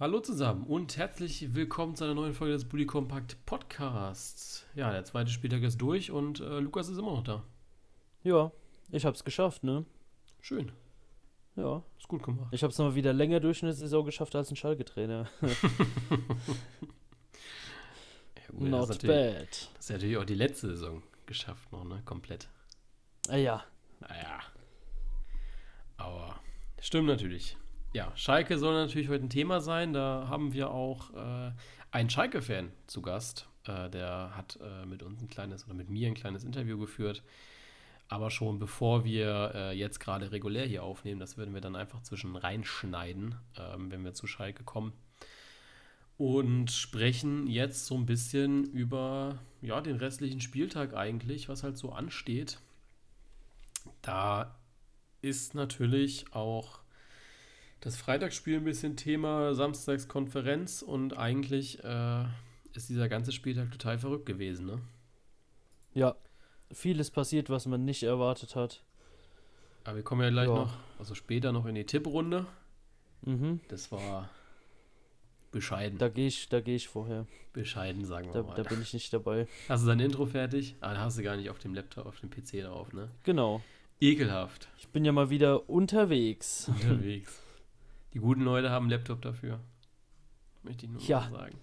Hallo zusammen und herzlich willkommen zu einer neuen Folge des Bully Compact Podcasts. Ja, der zweite Spieltag ist durch und äh, Lukas ist immer noch da. Ja, ich hab's geschafft, ne? Schön, Ja. ist gut gemacht. Ich hab's noch wieder länger durch eine Saison geschafft als ein Schalke-Trainer. Ja, gut, das, Not natürlich, bad. das ist natürlich auch die letzte Saison geschafft noch, ne? Komplett. Ah ja. Naja. Aber stimmt natürlich. Ja, Schalke soll natürlich heute ein Thema sein. Da haben wir auch äh, einen Schalke-Fan zu Gast. Äh, der hat äh, mit uns ein kleines oder mit mir ein kleines Interview geführt. Aber schon bevor wir äh, jetzt gerade regulär hier aufnehmen, das würden wir dann einfach zwischen reinschneiden, ähm, wenn wir zu Schalke kommen. Und sprechen jetzt so ein bisschen über ja, den restlichen Spieltag eigentlich, was halt so ansteht. Da ist natürlich auch das Freitagsspiel ein bisschen Thema, Samstags Konferenz und eigentlich äh, ist dieser ganze Spieltag total verrückt gewesen, ne? Ja. Vieles passiert, was man nicht erwartet hat. Aber wir kommen ja gleich Ja. noch, also später noch in die Tipprunde. Mhm. Das war bescheiden. Da gehe ich, da gehe ich vorher. bescheiden, sagen wir Da, mal. da bin ich nicht dabei. Hast du dein Intro fertig? Ah, da hast du gar nicht auf dem Laptop, auf dem PC drauf, ne? Genau. Ekelhaft. Ich bin ja mal wieder unterwegs. Unterwegs. Die guten Leute haben einen Laptop dafür. Möchte ich nur Ja. sagen.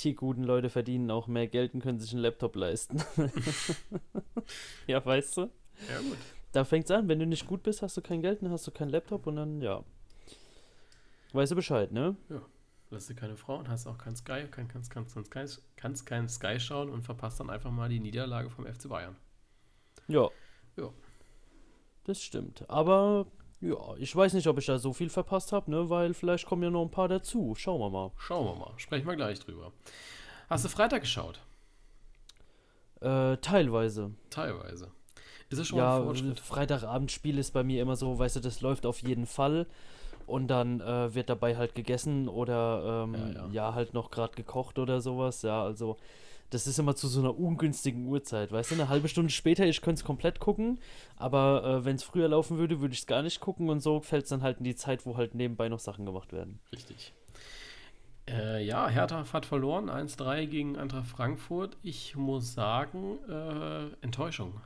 Die guten Leute verdienen auch mehr Geld und können sich einen Laptop leisten. ja, weißt du? Ja, gut. Da fängt's an. Wenn du nicht gut bist, hast du kein Geld, dann hast du keinen Laptop und dann, ja. Weißt du Bescheid, ne? Du hast du keine Frau und hast auch kein Sky, kann, kannst, kannst, kannst, kannst, kannst kein Sky schauen und verpasst dann einfach mal die Niederlage vom FC Bayern. Ja. Ja. Das stimmt. Aber ja, ich weiß nicht, ob ich da so viel verpasst habe, ne? Weil vielleicht kommen ja noch ein paar dazu. Schauen wir mal. Schauen wir mal. Sprechen wir gleich drüber. Hast du Freitag geschaut? Äh, teilweise. Teilweise. Ist das schon Ja, ein Fortschritt? Freitagabendspiel ist bei mir immer so, weißt du, das läuft auf jeden Fall. Und dann äh, wird dabei halt gegessen oder ähm, Ja, ja, ja. halt noch gerade gekocht oder sowas. Ja, also das ist immer zu so einer ungünstigen Uhrzeit, weißt du? Eine halbe Stunde später, ich könnte es komplett gucken, aber äh, wenn es früher laufen würde, würde ich es gar nicht gucken und so fällt es dann halt in die Zeit, wo halt nebenbei noch Sachen gemacht werden. Richtig. Äh, ja, Hertha hat verloren. 1-3 gegen Eintracht Frankfurt. Ich muss sagen, äh, Enttäuschung.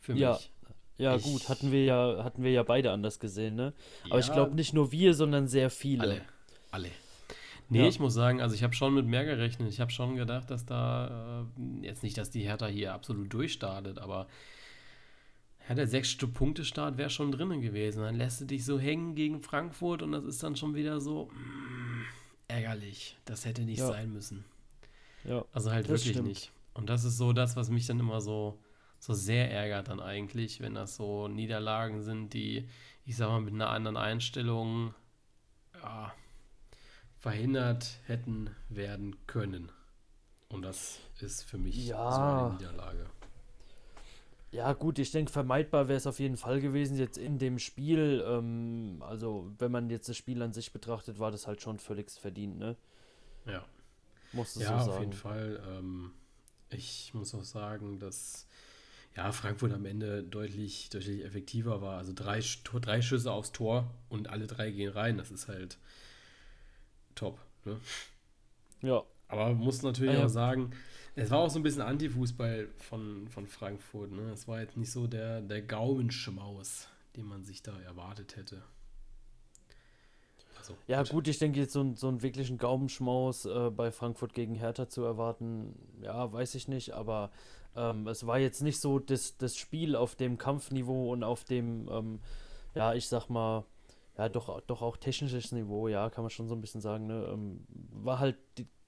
Für Ja, mich. Ja, Ich- gut, hatten wir ja, hatten wir ja beide anders gesehen, ne? Aber ich Ja, glaube nicht nur wir, sondern sehr viele. Alle. Alle. Nee, Ja. ich muss sagen, also ich habe schon mit mehr gerechnet. Ich habe schon gedacht, dass da, äh, jetzt nicht, dass die Hertha hier absolut durchstartet, aber ja, der sechste Punkte-Start wäre schon drinnen gewesen. Dann lässt du dich so hängen gegen Frankfurt und das ist dann schon wieder so mm, ärgerlich. Das hätte nicht Ja. sein müssen. Ja. Also halt wirklich stimmt. nicht. Und das ist so das, was mich dann immer so, so sehr ärgert dann eigentlich, wenn das so Niederlagen sind, die, ich sag mal, mit einer anderen Einstellung ja, verhindert hätten werden können. Und das ist für mich so Ja. eine Niederlage. Ja, gut, ich denke, vermeidbar wäre es auf jeden Fall gewesen jetzt in dem Spiel. Ähm, also, wenn man jetzt das Spiel an sich betrachtet, war das halt schon völlig verdient, ne? Ja. Musst du Ja, so auf sagen. jeden Fall. Ähm, ich muss auch sagen, dass ja, Frankfurt am Ende deutlich, deutlich effektiver war. Also drei, drei Schüsse aufs Tor und alle drei gehen rein. Das ist halt top. Ne? Ja, Aber man muss natürlich Ah, ja. auch sagen, es war auch so ein bisschen Antifußball von, von Frankfurt. Ne? Es war jetzt nicht so der, der Gaumenschmaus, den man sich da erwartet hätte. Also, ja gut, ich denke jetzt so, ein- so einen wirklichen Gaumenschmaus äh, bei Frankfurt gegen Hertha zu erwarten, ja, weiß ich nicht, aber ähm, es war jetzt nicht so das, das Spiel auf dem Kampfniveau und auf dem, ähm, ja, ich sag mal, ja, doch, doch auch technisches Niveau, ja, kann man schon so ein bisschen sagen, ne? Ähm, war halt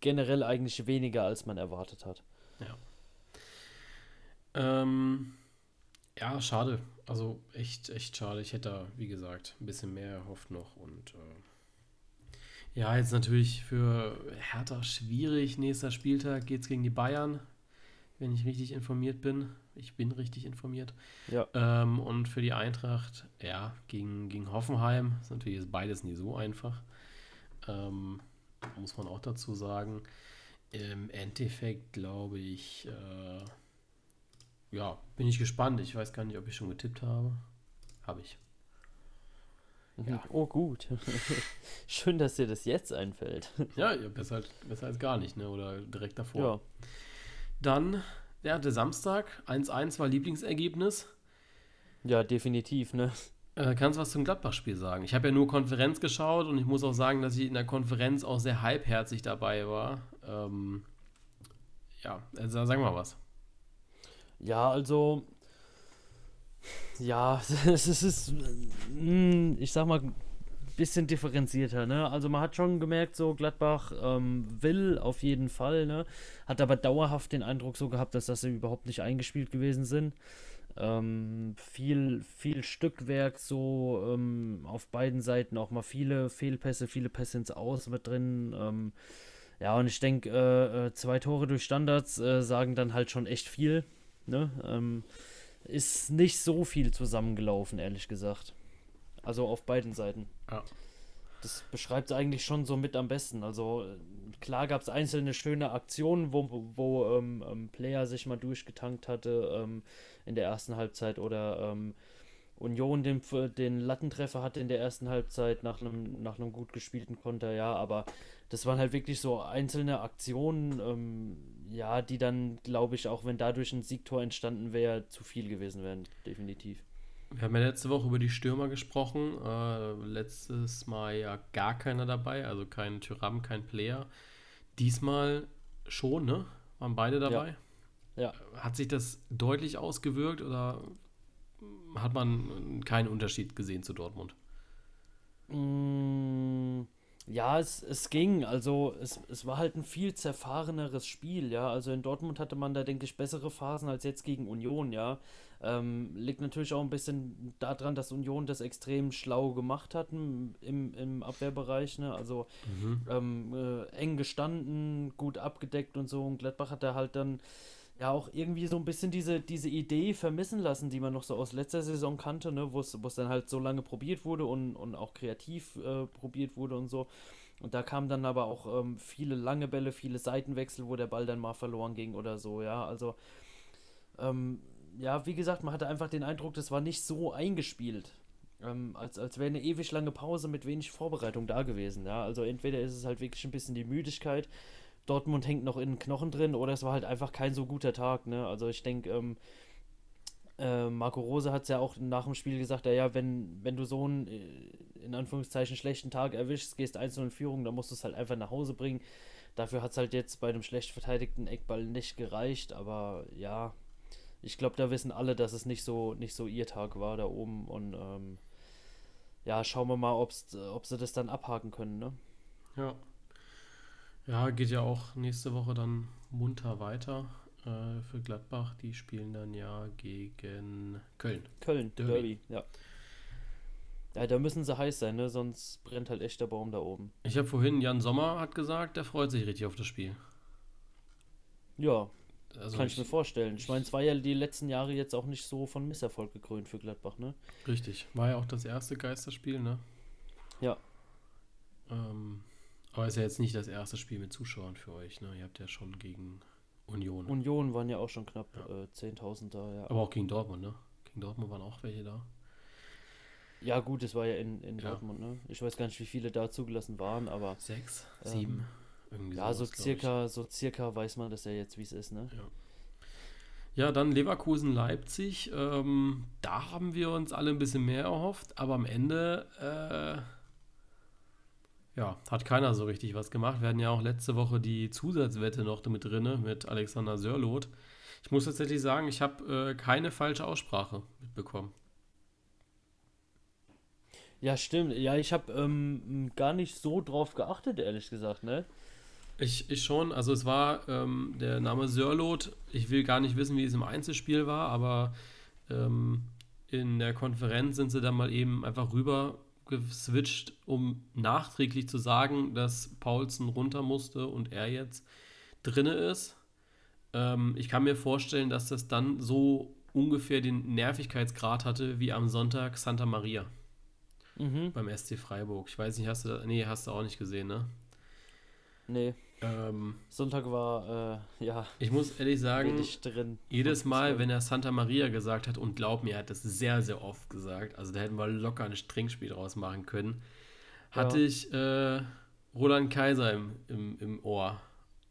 generell eigentlich weniger, als man erwartet hat. Ähm, ja, schade. Also echt, echt schade. Ich hätte da, wie gesagt, ein bisschen mehr erhofft noch. Und äh, ja, jetzt natürlich für Hertha schwierig. Nächster Spieltag geht es gegen die Bayern, wenn ich richtig informiert bin. Ich bin richtig informiert. Ja. Ähm, und für die Eintracht, ja, gegen, gegen Hoffenheim. Ist natürlich beides nie so einfach. Ähm, muss man auch dazu sagen. Im Endeffekt glaube ich, äh, ja, bin ich gespannt. Ich weiß gar nicht, ob ich schon getippt habe. Habe ich. Ja. Oh, gut. Schön, dass dir das jetzt einfällt. Ja, ja besser, halt, besser als gar nicht, ne? Oder direkt davor. Ja. Dann, der Samstag, 1-1 war Lieblingsergebnis. Ja, definitiv, ne? Äh, kannst du was zum Gladbach-Spiel sagen? Ich habe ja nur Konferenz geschaut und ich muss auch sagen, dass ich in der Konferenz auch sehr halbherzig dabei war. Ähm, ja, also sag mal was. Ja, also ja, es ist, hm, ich sag mal, bisschen differenzierter, ne? Also man hat schon gemerkt, so Gladbach ähm, will auf jeden Fall, ne? Hat aber dauerhaft den Eindruck so gehabt, dass das überhaupt nicht eingespielt gewesen sind. Ähm, viel, viel Stückwerk so ähm, auf beiden Seiten, auch mal viele Fehlpässe, viele Pässe ins Aus mit drin. Ähm, ja, und ich denke, äh, äh, zwei Tore durch Standards äh, sagen dann halt schon echt viel. Ne? Ähm, ist nicht so viel zusammengelaufen, ehrlich gesagt. Also auf beiden Seiten. Ja. Das beschreibt es eigentlich schon so mit am besten. Also klar gab es einzelne schöne Aktionen, wo, wo ähm, ähm, Player sich mal durchgetankt hatte ähm, in der ersten Halbzeit oder ähm, Union den, den Lattentreffer hatte in der ersten Halbzeit nach einem, nach einem gut gespielten Konter, ja, aber das waren halt wirklich so einzelne Aktionen, ähm, ja, die dann, glaube ich, auch wenn dadurch ein Siegtor entstanden wäre, zu viel gewesen wären, definitiv. Wir haben ja letzte Woche über die Stürmer gesprochen. Äh, letztes Mal ja gar keiner dabei, also kein Tyram, kein Player. Diesmal schon, ne? Waren beide dabei? Ja. ja. Hat sich das deutlich ausgewirkt oder hat man keinen Unterschied gesehen zu Dortmund? Mmh ja, es, es ging. Also es, es war halt ein viel zerfahreneres Spiel, ja. Also in Dortmund hatte man da, denke ich, bessere Phasen als jetzt gegen Union, ja. Ähm, liegt natürlich auch ein bisschen daran, dass Union das extrem schlau gemacht hat im, im Abwehrbereich, ne? Also mhm. ähm, äh, eng gestanden, gut abgedeckt und so. Und Gladbach hat da halt dann ja auch irgendwie so ein bisschen diese, diese Idee vermissen lassen, die man noch so aus letzter Saison kannte, ne, wo es dann halt so lange probiert wurde und, und auch kreativ äh, probiert wurde und so. Und da kamen dann aber auch ähm, viele lange Bälle, viele Seitenwechsel, wo der Ball dann mal verloren ging oder so, ja. Also, ähm, ja, wie gesagt, man hatte einfach den Eindruck, das war nicht so eingespielt. Ähm, als als wäre eine ewig lange Pause mit wenig Vorbereitung da gewesen, ja. Also entweder ist es halt wirklich ein bisschen die Müdigkeit, Dortmund hängt noch in den Knochen drin oder es war halt einfach kein so guter Tag. Ne? Also ich denke, ähm, äh, Marco Rose hat es ja auch nach dem Spiel gesagt, ja, wenn, wenn du so einen äh, in Anführungszeichen schlechten Tag erwischst, gehst einzeln in Führung, dann musst du es halt einfach nach Hause bringen. Dafür hat es halt jetzt bei einem schlecht verteidigten Eckball nicht gereicht, aber ja, ich glaube, da wissen alle, dass es nicht so, nicht so ihr Tag war da oben und ähm, ja, schauen wir mal, ob's, ob sie das dann abhaken können, ne? Ja. Ja, geht ja auch nächste Woche dann munter weiter äh, für Gladbach. Die spielen dann ja gegen Köln. Köln, Derby. Derby, ja. Ja, da müssen sie heiß sein, ne? sonst brennt halt echt der Baum da oben. Ich habe vorhin, Jan Sommer hat gesagt, der freut sich richtig auf das Spiel. Ja, also kann ich, ich, mir vorstellen. Ich meine, es war ja die letzten Jahre jetzt auch nicht so von Misserfolg gekrönt für Gladbach, ne? Richtig. War ja auch das erste Geisterspiel, ne? Ja. Ähm, aber ist ja jetzt nicht das erste Spiel mit Zuschauern für euch, ne? Ihr habt ja schon gegen Union. Union waren ja auch schon knapp ja. äh, 10.000 da, ja. Aber auch gegen Dortmund, ne? Gegen Dortmund waren auch welche da. Ja, gut, es war ja in, in ja. Dortmund, ne? Ich weiß gar nicht, wie viele da zugelassen waren, aber. Sechs, ähm, sieben. Irgendwie ja, sowas, so circa, so circa weiß man das ja jetzt, wie es ist, ne? Ja. Ja, dann Leverkusen, Leipzig. Ähm, da haben wir uns alle ein bisschen mehr erhofft, aber am Ende äh, ja, hat keiner so richtig was gemacht. Wir hatten ja auch letzte Woche die Zusatzwette noch mit drin, mit Alexander Sörloth. Ich muss tatsächlich sagen, ich habe äh, keine falsche Aussprache mitbekommen. Ja, stimmt. Ja, ich habe ähm, gar nicht so drauf geachtet, ehrlich gesagt, ne? Ich, ich schon. Also es war ähm, der Name Sörloth. Ich will gar nicht wissen, wie es im Einzelspiel war, aber ähm, in der Konferenz sind sie dann mal eben einfach rüber geswitcht, um nachträglich zu sagen, dass Paulsen runter musste und er jetzt drinne ist. Ähm, ich kann mir vorstellen, dass das dann so ungefähr den Nervigkeitsgrad hatte wie am Sonntag Santa Maria mhm. beim SC Freiburg. Ich weiß nicht, hast du nee, hast du auch nicht gesehen, ne? Nee. Ähm, Sonntag war, äh, ja, ich muss ehrlich sagen, jedes Mal, wenn er Santa Maria gesagt hat, und glaub mir, er hat das sehr, sehr oft gesagt, also da hätten wir locker ein Trinkspiel draus machen können, hatte Ja. ich äh, Roland Kaiser im, im, im Ohr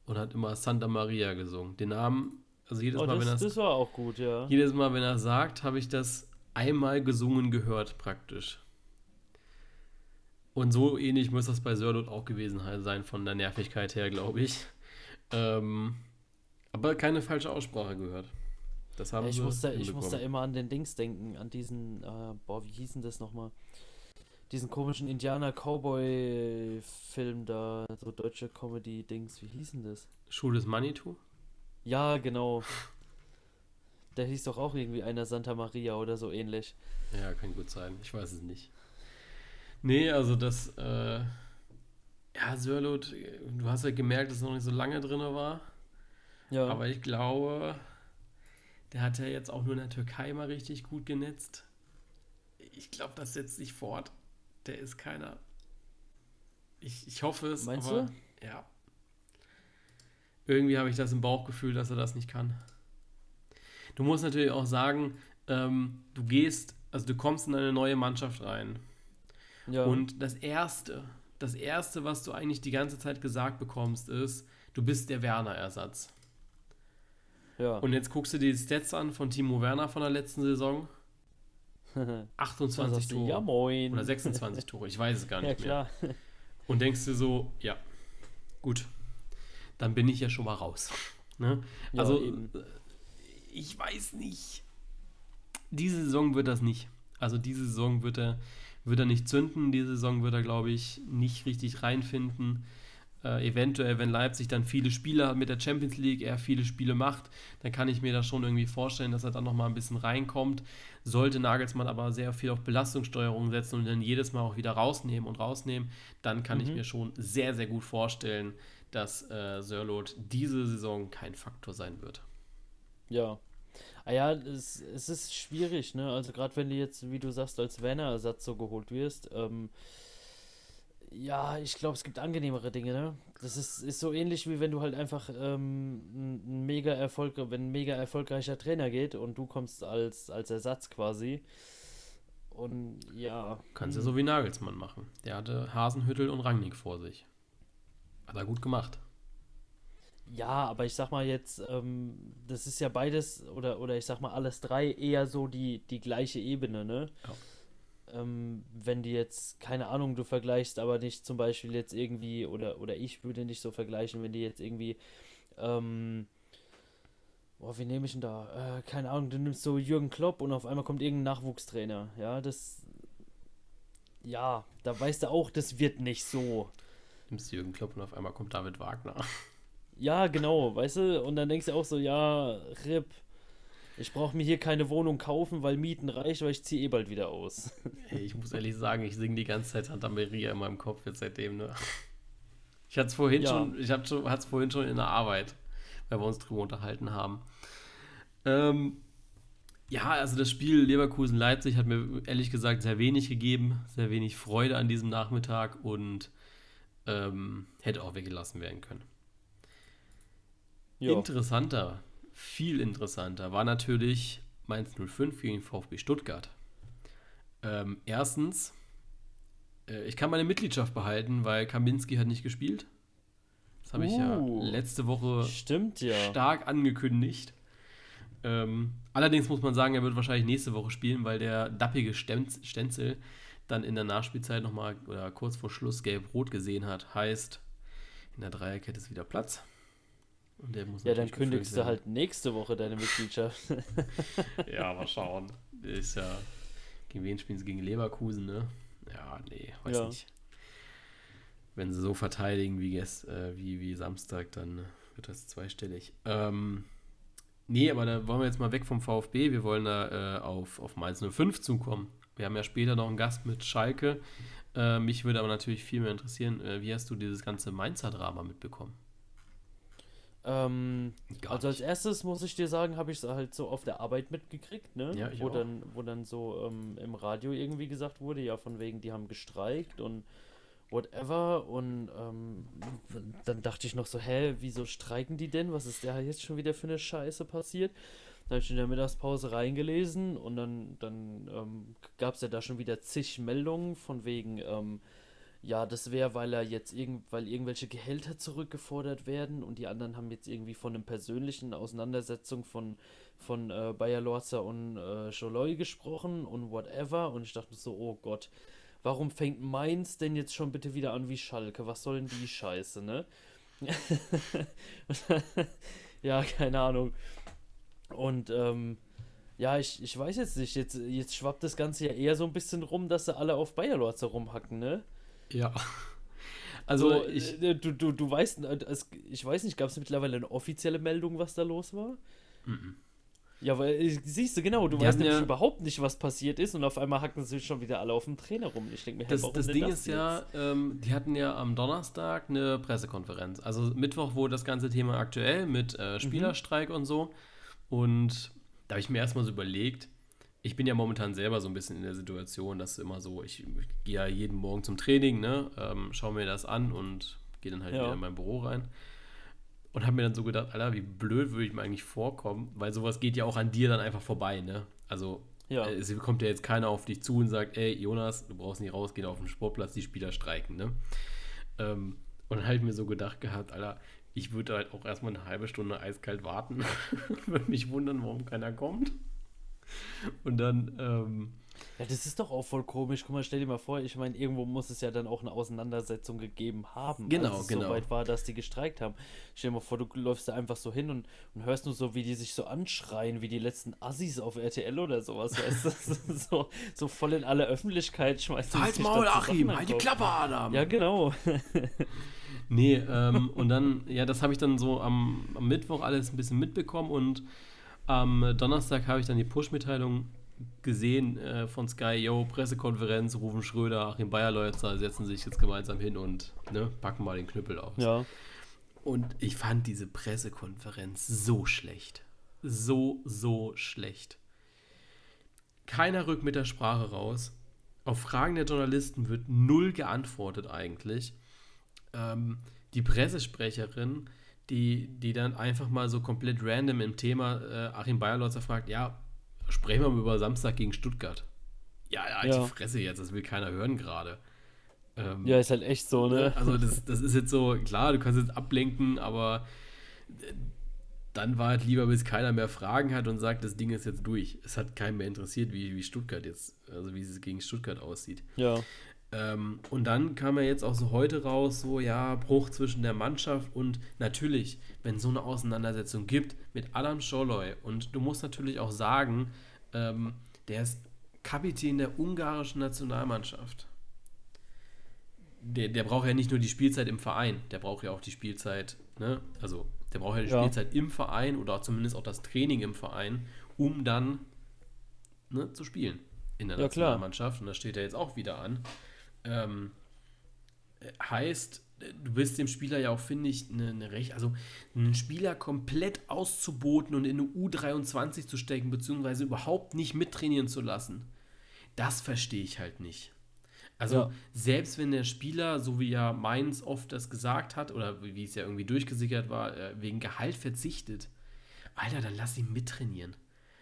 und hat immer Santa Maria gesungen. Den Namen, also jedes Oh, Mal, wenn das, er das war auch gut, ja. jedes Mal, wenn er sagt, habe ich das einmal gesungen gehört, praktisch. Und so ähnlich muss das bei Sörlot auch gewesen sein, von der Nervigkeit her, glaube ich. Ähm, aber keine falsche Aussprache gehört. Das haben Ja, ich, sie muss da, ich muss hinbekommen. da immer an den Dings denken, an diesen, äh, boah, wie hieß denn das nochmal? Diesen komischen Indianer-Cowboy-Film da, so deutsche Comedy-Dings, wie hieß denn das? Schule des Manitou? Ja, genau. Der hieß doch auch irgendwie einer Santa Maria oder so ähnlich. Ja, kann gut sein. Ich weiß es nicht. Nee, also das, äh, ja, Sörlot, du hast ja gemerkt, dass er noch nicht so lange drin war. Ja, Aber ich glaube, der hat ja jetzt auch nur in der Türkei mal richtig gut genetzt. Ich glaube, das setzt sich fort. Der ist keiner. Ich, ich hoffe es. Meinst aber, du? Ja. Irgendwie habe ich das im Bauchgefühl, dass er das nicht kann. Du musst natürlich auch sagen, ähm, du gehst, also du kommst in eine neue Mannschaft rein. Ja. Und das Erste, das Erste, was du eigentlich die ganze Zeit gesagt bekommst, ist, du bist der Werner-Ersatz. ja. Und jetzt guckst du dir die Stats an von Timo Werner von der letzten Saison. Dann 28 sagst du, Tore. Ja, moin. Oder 26 Tore, ich weiß es gar Ja, nicht mehr. klar. Und denkst dir so, ja, gut, dann bin ich ja schon mal raus. Ne? Ja, also, eben. äh, ich weiß nicht. Diese Saison wird das nicht. Also, diese Saison wird er, wird er nicht zünden. Diese Saison wird er, glaube ich, nicht richtig reinfinden. Äh, eventuell, wenn Leipzig dann viele Spiele hat mit der Champions League, er viele Spiele macht, dann kann ich mir das schon irgendwie vorstellen, dass er dann nochmal ein bisschen reinkommt. Sollte Nagelsmann aber sehr viel auf Belastungssteuerung setzen und dann jedes Mal auch wieder rausnehmen und rausnehmen, dann kann ich Mhm. mir schon sehr, sehr gut vorstellen, dass äh, Sörlot diese Saison kein Faktor sein wird. Ja. Ah ja, es, es ist schwierig, ne? Also gerade wenn du jetzt, wie du sagst, als Werner-Ersatz so geholt wirst, ähm, ja, ich glaube, es gibt angenehmere Dinge, ne? Das ist, ist so ähnlich wie wenn du halt einfach ähm, ein, mega Erfolg, wenn ein mega erfolgreicher Trainer geht und du kommst als, als Ersatz quasi. Und ja. Kannst hm, so wie Nagelsmann machen. Der hatte Hasenhüttel und Rangnick vor sich. Hat er gut gemacht. Ja, aber ich sag mal jetzt, ähm, das ist ja beides, oder, oder ich sag mal alles drei eher so die, die gleiche Ebene, ne? Ähm, wenn die jetzt, keine Ahnung, du vergleichst, aber nicht zum Beispiel jetzt irgendwie, oder, oder ich würde nicht so vergleichen, wenn die jetzt irgendwie, ähm, boah, wie nehme ich denn da? Äh, keine Ahnung, du nimmst so Jürgen Klopp und auf einmal kommt irgendein Nachwuchstrainer, ja, das, ja, da weißt du auch, das wird nicht so. Nimmst Jürgen Klopp und auf einmal kommt David Wagner. Ja, genau, weißt du? Und dann denkst du auch so, ja, RIP, ich brauche mir hier keine Wohnung kaufen, weil Mieten reicht, weil ich ziehe eh bald wieder aus. Ey, ich muss ehrlich sagen, ich singe die ganze Zeit Santa Maria in meinem Kopf jetzt seitdem, ne? Ich hatte es vorhin Ja. schon, ich hatte es vorhin schon in der Arbeit, weil wir uns drüber unterhalten haben. Ähm, ja, also das Spiel Leverkusen-Leipzig hat mir ehrlich gesagt sehr wenig gegeben, sehr wenig Freude an diesem Nachmittag und ähm, hätte auch weggelassen werden können. Ja, Interessanter, viel interessanter war natürlich Mainz 05 gegen VfB Stuttgart. Ähm, erstens, äh, ich kann meine Mitgliedschaft behalten, weil Kaminski hat nicht gespielt. Das habe ich ja Uh. letzte Woche stimmt ja. stark angekündigt. Ähm, allerdings muss man sagen, er wird wahrscheinlich nächste Woche spielen, weil der dappige Stenz- Stenzel dann in der Nachspielzeit nochmal oder kurz vor Schluss gelb-rot gesehen hat. Heißt, in der Dreierkette ist wieder Platz. Und der muss Ja, dann kündigst du halt nächste Woche deine Mitgliedschaft. Ja, mal schauen. Ist ja. Gegen wen spielen sie? Gegen Leverkusen, ne? Ja, nee, weiß Ja. nicht. Wenn sie so verteidigen wie, gest, äh, wie, wie Samstag, dann wird das zweistellig. Ähm, nee, aber da wollen wir jetzt mal weg vom VfB. Wir wollen da äh, auf, auf Mainz 05 zukommen. Wir haben ja später noch einen Gast mit Schalke. Äh, mich würde aber natürlich viel mehr interessieren, äh, wie hast du dieses ganze Mainzer Drama mitbekommen? Ähm, also als erstes muss ich dir sagen, habe ich es halt so auf der Arbeit mitgekriegt, ne? Ja, wo auch. dann, wo dann so ähm, im Radio irgendwie gesagt wurde, ja, von wegen, die haben gestreikt und, whatever. Und ähm, dann dachte ich noch so, hä, wieso streiken die denn? Was ist da jetzt schon wieder für eine Scheiße passiert? Dann habe ich in der Mittagspause reingelesen und dann, dann ähm, gab es ja da schon wieder zig Meldungen von wegen, ähm, ja, das wäre, weil er jetzt irgend, weil irgendwelche Gehälter zurückgefordert werden und die anderen haben jetzt irgendwie von einer persönlichen Auseinandersetzung von, von äh, Bayer Lorza und äh, Joloy gesprochen und whatever. Und ich dachte so, oh Gott, warum fängt Mainz denn jetzt schon bitte wieder an wie Schalke? Was soll denn die Scheiße, ne? ja, keine Ahnung. Und ähm, ja, ich, ich weiß jetzt nicht, jetzt, jetzt schwappt das Ganze ja eher so ein bisschen rum, dass sie alle auf Bayer Lorza rumhacken, ne? Ja. Also, so, ich, äh, du, du, du weißt, äh, ich weiß nicht, gab es mittlerweile eine offizielle Meldung, was da los war? Mhm. Ja, weil äh, siehst du genau, du weißt nämlich ja, überhaupt nicht, was passiert ist und auf einmal hacken sie schon wieder alle auf dem Trainer rum. Ich denke mir, das, das Ding das ist ja, ähm, die hatten ja am Donnerstag eine Pressekonferenz. Also Mittwoch wurde das ganze Thema aktuell mit äh, mhm. Spielerstreik mhm. und so. Und da habe ich mir erstmal so überlegt, ich bin ja momentan selber so ein bisschen in der Situation, dass immer so, ich, ich gehe ja jeden Morgen zum Training, ne, ähm, schaue mir das an und gehe dann halt ja. wieder in mein Büro rein. Und habe mir dann so gedacht, Alter, wie blöd würde ich mir eigentlich vorkommen, weil sowas geht ja auch an dir dann einfach vorbei, ne? Also, ja. äh, es kommt ja jetzt keiner auf dich zu und sagt, ey, Jonas, du brauchst nicht rausgehen auf den Sportplatz, die Spieler streiken, ne? Ähm, und dann habe ich mir so gedacht gehabt, Alter, ich würde halt auch erstmal eine halbe Stunde eiskalt warten. würde mich wundern, warum keiner kommt. Und dann. Ähm, ja, das ist doch auch voll komisch. Guck mal, stell dir mal vor, ich meine, irgendwo muss es ja dann auch eine Auseinandersetzung gegeben haben. Genau, als es genau. so weit war, dass die gestreikt haben. Stell dir mal vor, du läufst da einfach so hin und, und hörst nur so, wie die sich so anschreien, wie die letzten Assis auf RTL oder sowas. Weißt du? so, so voll in aller Öffentlichkeit schmeißt du Halt Maul, Achim, halt die Klappe, Adam. Ja, genau. nee, ähm, und dann, ja, das habe ich dann so am, am Mittwoch alles ein bisschen mitbekommen und am Donnerstag habe ich dann die Push-Mitteilung gesehen äh, von Sky, yo, Pressekonferenz, rufen Schröder, Achim Bayerleutzer, setzen sich jetzt gemeinsam hin und ne, packen mal den Knüppel aus. Ja. Und ich fand diese Pressekonferenz so schlecht. So, so schlecht. Keiner rückt mit der Sprache raus. Auf Fragen der Journalisten wird null geantwortet eigentlich. Ähm, die Pressesprecherin die, die dann einfach mal so komplett random im Thema äh, Achim Bayerlotzer fragt, ja, sprechen wir mal über Samstag gegen Stuttgart. Ja, ja, ja. die Fresse jetzt, das will keiner hören gerade. Ähm, ja, ist halt echt so, ne? Also das, das ist jetzt so, klar, du kannst jetzt ablenken, aber äh, dann war halt lieber, bis keiner mehr Fragen hat und sagt, das Ding ist jetzt durch. Es hat keinen mehr interessiert, wie, wie Stuttgart jetzt, also wie es gegen Stuttgart aussieht. Ja. Ähm, und dann kam ja jetzt auch so heute raus, so ja, Bruch zwischen der Mannschaft und natürlich, wenn es so eine Auseinandersetzung gibt mit Adam Scholloy und du musst natürlich auch sagen, ähm, der ist Kapitän der ungarischen Nationalmannschaft. Der, der braucht ja nicht nur die Spielzeit im Verein, der braucht ja auch die Spielzeit, ne? Also der braucht ja die ja. Spielzeit im Verein oder zumindest auch das Training im Verein, um dann ne, zu spielen in der ja, Nationalmannschaft. Und das steht ja jetzt auch wieder an. Ähm, heißt, du bist dem Spieler ja auch, finde ich, eine, eine Recht, also einen Spieler komplett auszuboten und in eine U23 zu stecken, beziehungsweise überhaupt nicht mittrainieren zu lassen. Das verstehe ich halt nicht. Also ja. selbst wenn der Spieler, so wie ja Mainz oft das gesagt hat, oder wie es ja irgendwie durchgesickert war, äh, wegen Gehalt verzichtet, Alter, dann lass ihn mittrainieren.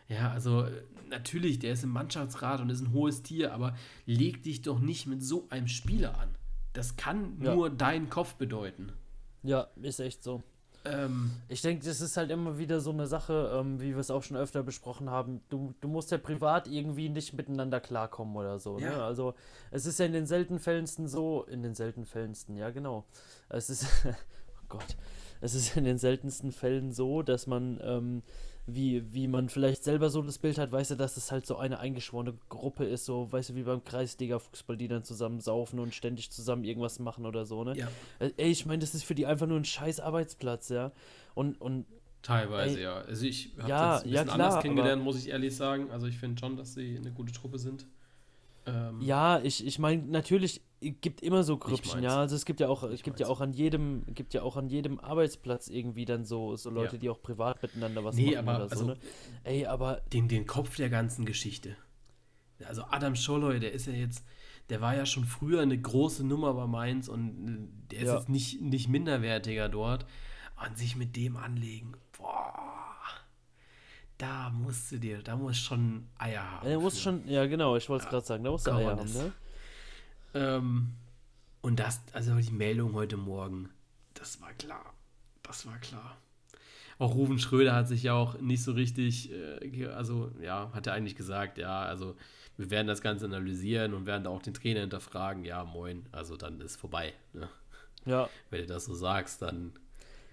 Ja, also natürlich, der ist im Mannschaftsrat und ist ein hohes Tier, aber leg dich doch nicht mit so einem Spieler an. Das kann ja. nur deinen Kopf bedeuten. Ja, ist echt so. Ähm, ich denke, das ist halt immer wieder so eine Sache, ähm, wie wir es auch schon öfter besprochen haben. Du, du musst ja privat irgendwie nicht miteinander klarkommen oder so. Ne? Ja. Ne? Also es ist ja in den seltenen Fällensten so, in den seltenen Fällensten, ja genau. Es ist, oh Gott, es ist in den seltensten Fällen so, dass man ähm, wie, wie man vielleicht selber so das Bild hat, weißt du, dass es halt so eine eingeschworene Gruppe ist, so, weißt du, wie beim Kreisliga-Fußball, die dann zusammen saufen und ständig zusammen irgendwas machen oder so, ne? Ja. Äh, ey, ich meine, das ist für die einfach nur ein scheiß Arbeitsplatz, ja. Und, und Teilweise, ey, ja. Also ich habe ja, das ein bisschen ja, klar, anders kennengelernt, muss ich ehrlich sagen. Also ich finde schon, dass sie eine gute Truppe sind. Ähm, ja, ich, ich meine, natürlich gibt immer so Grüppchen, ja. Also es gibt ja auch, es gibt ja auch an jedem, gibt ja auch an jedem Arbeitsplatz irgendwie dann so, so Leute, ja. die auch privat miteinander was nee, machen aber, oder so. Also, ne? Ey, aber. Den, den Kopf der ganzen Geschichte. Also Adam Scholloy, der ist ja jetzt, der war ja schon früher eine große Nummer bei Mainz und äh, der ist Ja. jetzt nicht, nicht minderwertiger dort. Und sich mit dem anlegen, boah, da musst du dir, da muss schon Eier haben. Ja, der muss für. schon, ja genau, ich wollte es Ja, gerade sagen, da muss der kann Eier haben, ne? Ähm, und das, also die Meldung heute Morgen, das war klar. Das war klar. Auch Ruven Schröder hat sich ja auch nicht so richtig, äh, also ja, hat er eigentlich gesagt, ja, also wir werden das Ganze analysieren und werden da auch den Trainer hinterfragen. Ja, moin, also dann ist vorbei. Ne? Ja. Wenn du das so sagst, dann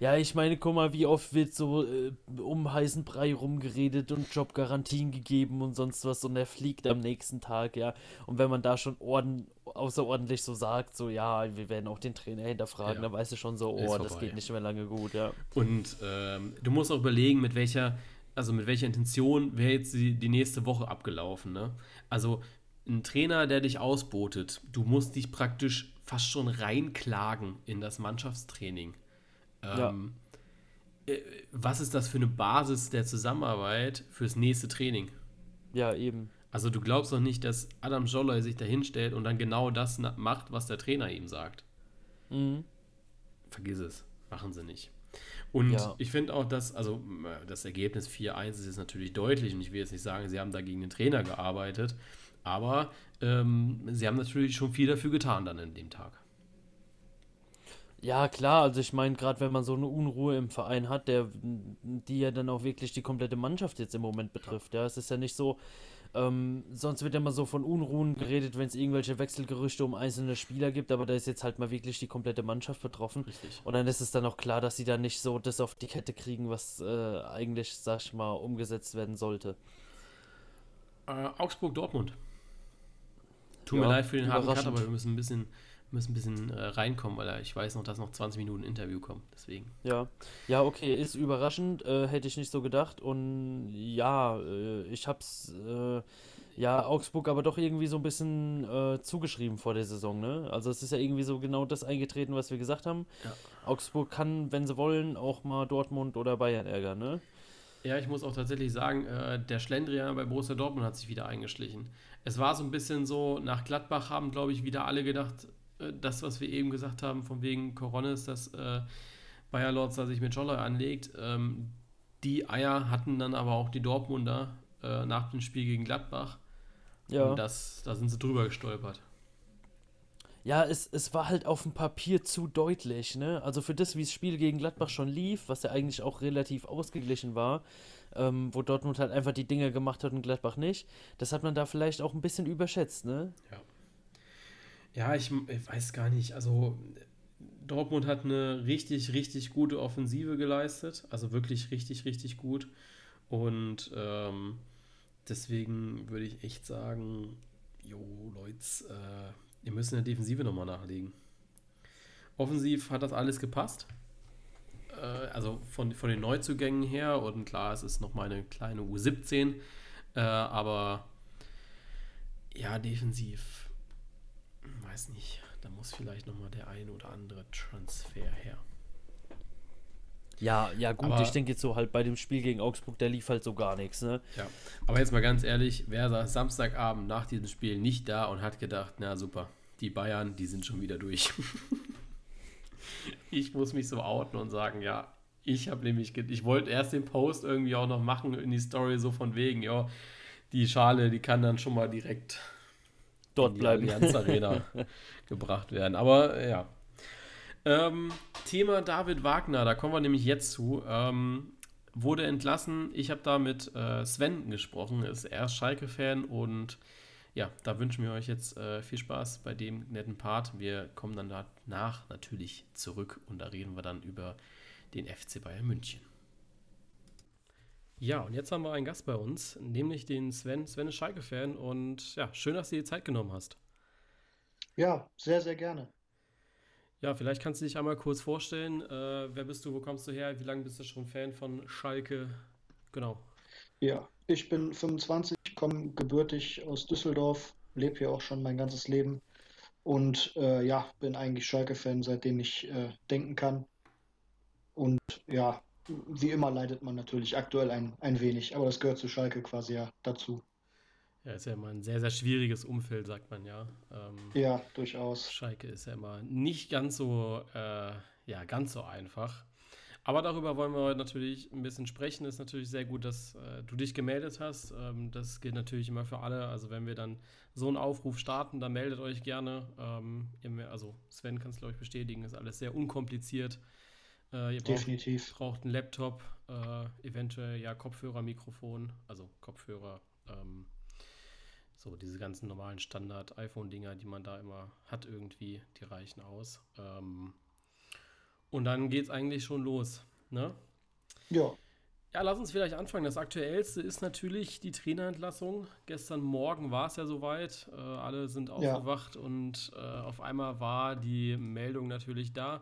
Ja, ich meine, guck mal, wie oft wird so äh, um heißen Brei rumgeredet und Jobgarantien gegeben und sonst was und er fliegt am nächsten Tag, ja. Und wenn man da schon orden, außerordentlich so sagt, so, ja, wir werden auch den Trainer hinterfragen, Ja. dann weißt du schon so, oh, das geht nicht mehr lange gut, ja. Und ähm, du musst auch überlegen, mit welcher, also mit welcher Intention wäre jetzt die, die nächste Woche abgelaufen. Ne? Also ein Trainer, der dich ausbotet, du musst dich praktisch fast schon reinklagen in das Mannschaftstraining. Ähm, äh, Was ist das für eine Basis der Zusammenarbeit fürs nächste Training? Ja, eben. Also du glaubst doch nicht, dass Adam Joller sich da hinstellt und dann genau das macht, was der Trainer ihm sagt. Mhm. Vergiss es. Machen sie nicht. Und Ja. ich finde auch, dass, also das Ergebnis 4-1 ist jetzt natürlich deutlich und ich will jetzt nicht sagen, sie haben da gegen den Trainer gearbeitet, aber ähm, sie haben natürlich schon viel dafür getan dann in dem Tag. Ja, klar, also ich meine, gerade wenn man so eine Unruhe im Verein hat, der, die ja dann auch wirklich die komplette Mannschaft jetzt im Moment betrifft, ja, es ist ja nicht so, ähm, sonst wird ja immer so von Unruhen geredet, wenn es irgendwelche Wechselgerüchte um einzelne Spieler gibt, aber da ist jetzt halt mal wirklich die komplette Mannschaft betroffen. Richtig. Und dann ist es dann auch klar, dass sie da nicht so das auf die Kette kriegen, was äh, eigentlich, sag ich mal, umgesetzt werden sollte. Äh, Augsburg-Dortmund. Tut Ja, mir leid für den harten Cut, aber wir müssen ein bisschen, müssen ein bisschen äh, reinkommen, weil ich weiß noch, dass noch 20 Minuten Interview kommt. Deswegen. Ja, ja, okay, ist überraschend, äh, hätte ich nicht so gedacht. Und ja, äh, ich hab's, äh, ja, Augsburg aber doch irgendwie so ein bisschen äh, zugeschrieben vor der Saison, ne? Also es ist ja irgendwie so genau das eingetreten, was wir gesagt haben. Ja. Augsburg kann, wenn sie wollen, auch mal Dortmund oder Bayern ärgern, ne? Ja, ich muss auch tatsächlich sagen, äh, der Schlendrian bei Borussia Dortmund hat sich wieder eingeschlichen. Es war so ein bisschen so, nach Gladbach haben, glaube ich, wieder alle gedacht, das, was wir eben gesagt haben, von wegen Coronis, dass äh, Bayer Lorz da sich mit Scholler anlegt. Ähm, die Eier hatten dann aber auch die Dortmunder äh, nach dem Spiel gegen Gladbach. Ja. Und das, da sind sie drüber gestolpert. Ja, es, es war halt auf dem Papier zu deutlich, ne? Also für das, wie das Spiel gegen Gladbach schon lief, was ja eigentlich auch relativ ausgeglichen war, ähm, wo Dortmund halt einfach die Dinge gemacht hat und Gladbach nicht, das hat man da vielleicht auch ein bisschen überschätzt, ne? Ja, ich, ich weiß gar nicht. Also Dortmund hat eine richtig, richtig gute Offensive geleistet. Also wirklich richtig, richtig gut. Und ähm, deswegen würde ich echt sagen, jo, Leute, äh, ihr müsst in der Defensive nochmal nachlegen. Offensiv hat das alles gepasst. Äh, also von, von den Neuzugängen her. Und klar, es ist nochmal eine kleine U17. Äh, aber ja, defensiv weiß nicht, da muss vielleicht nochmal der ein oder andere Transfer her. Ja, ja gut, Aber- ich denke jetzt so halt bei dem Spiel gegen Augsburg, da lief halt so gar nichts, ne? Ja, aber jetzt mal ganz ehrlich, wer saß Samstagabend nach diesem Spiel nicht da und hat gedacht, na super, die Bayern, die sind schon wieder durch. ich muss mich so outen und sagen, ja, ich habe nämlich, ich wollte erst den Post irgendwie auch noch machen in die Story so von wegen, ja, die Schale, die kann dann schon mal direkt Dort in die bleiben. Arena gebracht werden. Aber ja. Ähm, Thema David Wagner, da kommen wir nämlich jetzt zu. Ähm, wurde entlassen. Ich habe da mit äh, Sven gesprochen, ist erst Schalke-Fan und ja, da wünschen wir euch jetzt äh, viel Spaß bei dem netten Part. Wir kommen dann danach natürlich zurück und da reden wir dann über den FC Bayern München. Ja, und jetzt haben wir einen Gast bei uns, nämlich den Sven. Sven ist Schalke-Fan und ja, schön, dass du dir Zeit genommen hast. Ja, sehr, sehr gerne. Ja, vielleicht kannst du dich einmal kurz vorstellen. Äh, wer bist du, wo kommst du her, wie lange bist du schon Fan von Schalke? Genau. Ja, ich bin 25, komme gebürtig aus Düsseldorf, lebe hier auch schon mein ganzes Leben und äh, ja, bin eigentlich Schalke-Fan, seitdem ich äh, denken kann. Und ja, wie immer leidet man natürlich aktuell ein, ein wenig, aber das gehört zu Schalke quasi ja dazu. Ja, ist ja immer ein sehr, sehr schwieriges Umfeld, sagt man ja. Ähm, ja, durchaus. Schalke ist ja immer nicht ganz so, äh, ja, ganz so einfach. Aber darüber wollen wir heute natürlich ein bisschen sprechen. Ist natürlich sehr gut, dass äh, du dich gemeldet hast. Ähm, das gilt natürlich immer für alle. Also wenn wir dann so einen Aufruf starten, dann meldet euch gerne. Ähm, also Sven kann es, glaube ich, bestätigen. Ist alles sehr unkompliziert. Äh, ihr braucht, Definitiv. braucht einen Laptop, äh, eventuell ja Kopfhörer, Mikrofon, also Kopfhörer. Ähm, so diese ganzen normalen Standard-iPhone-Dinger, die man da immer hat irgendwie, die reichen aus. Ähm, und dann geht es eigentlich schon los. Ne? Ja. Ja, lass uns vielleicht anfangen. Das Aktuellste ist natürlich die Trainerentlassung. Gestern Morgen war es ja soweit. Äh, alle sind aufgewacht ja. und äh, auf einmal war die Meldung natürlich da.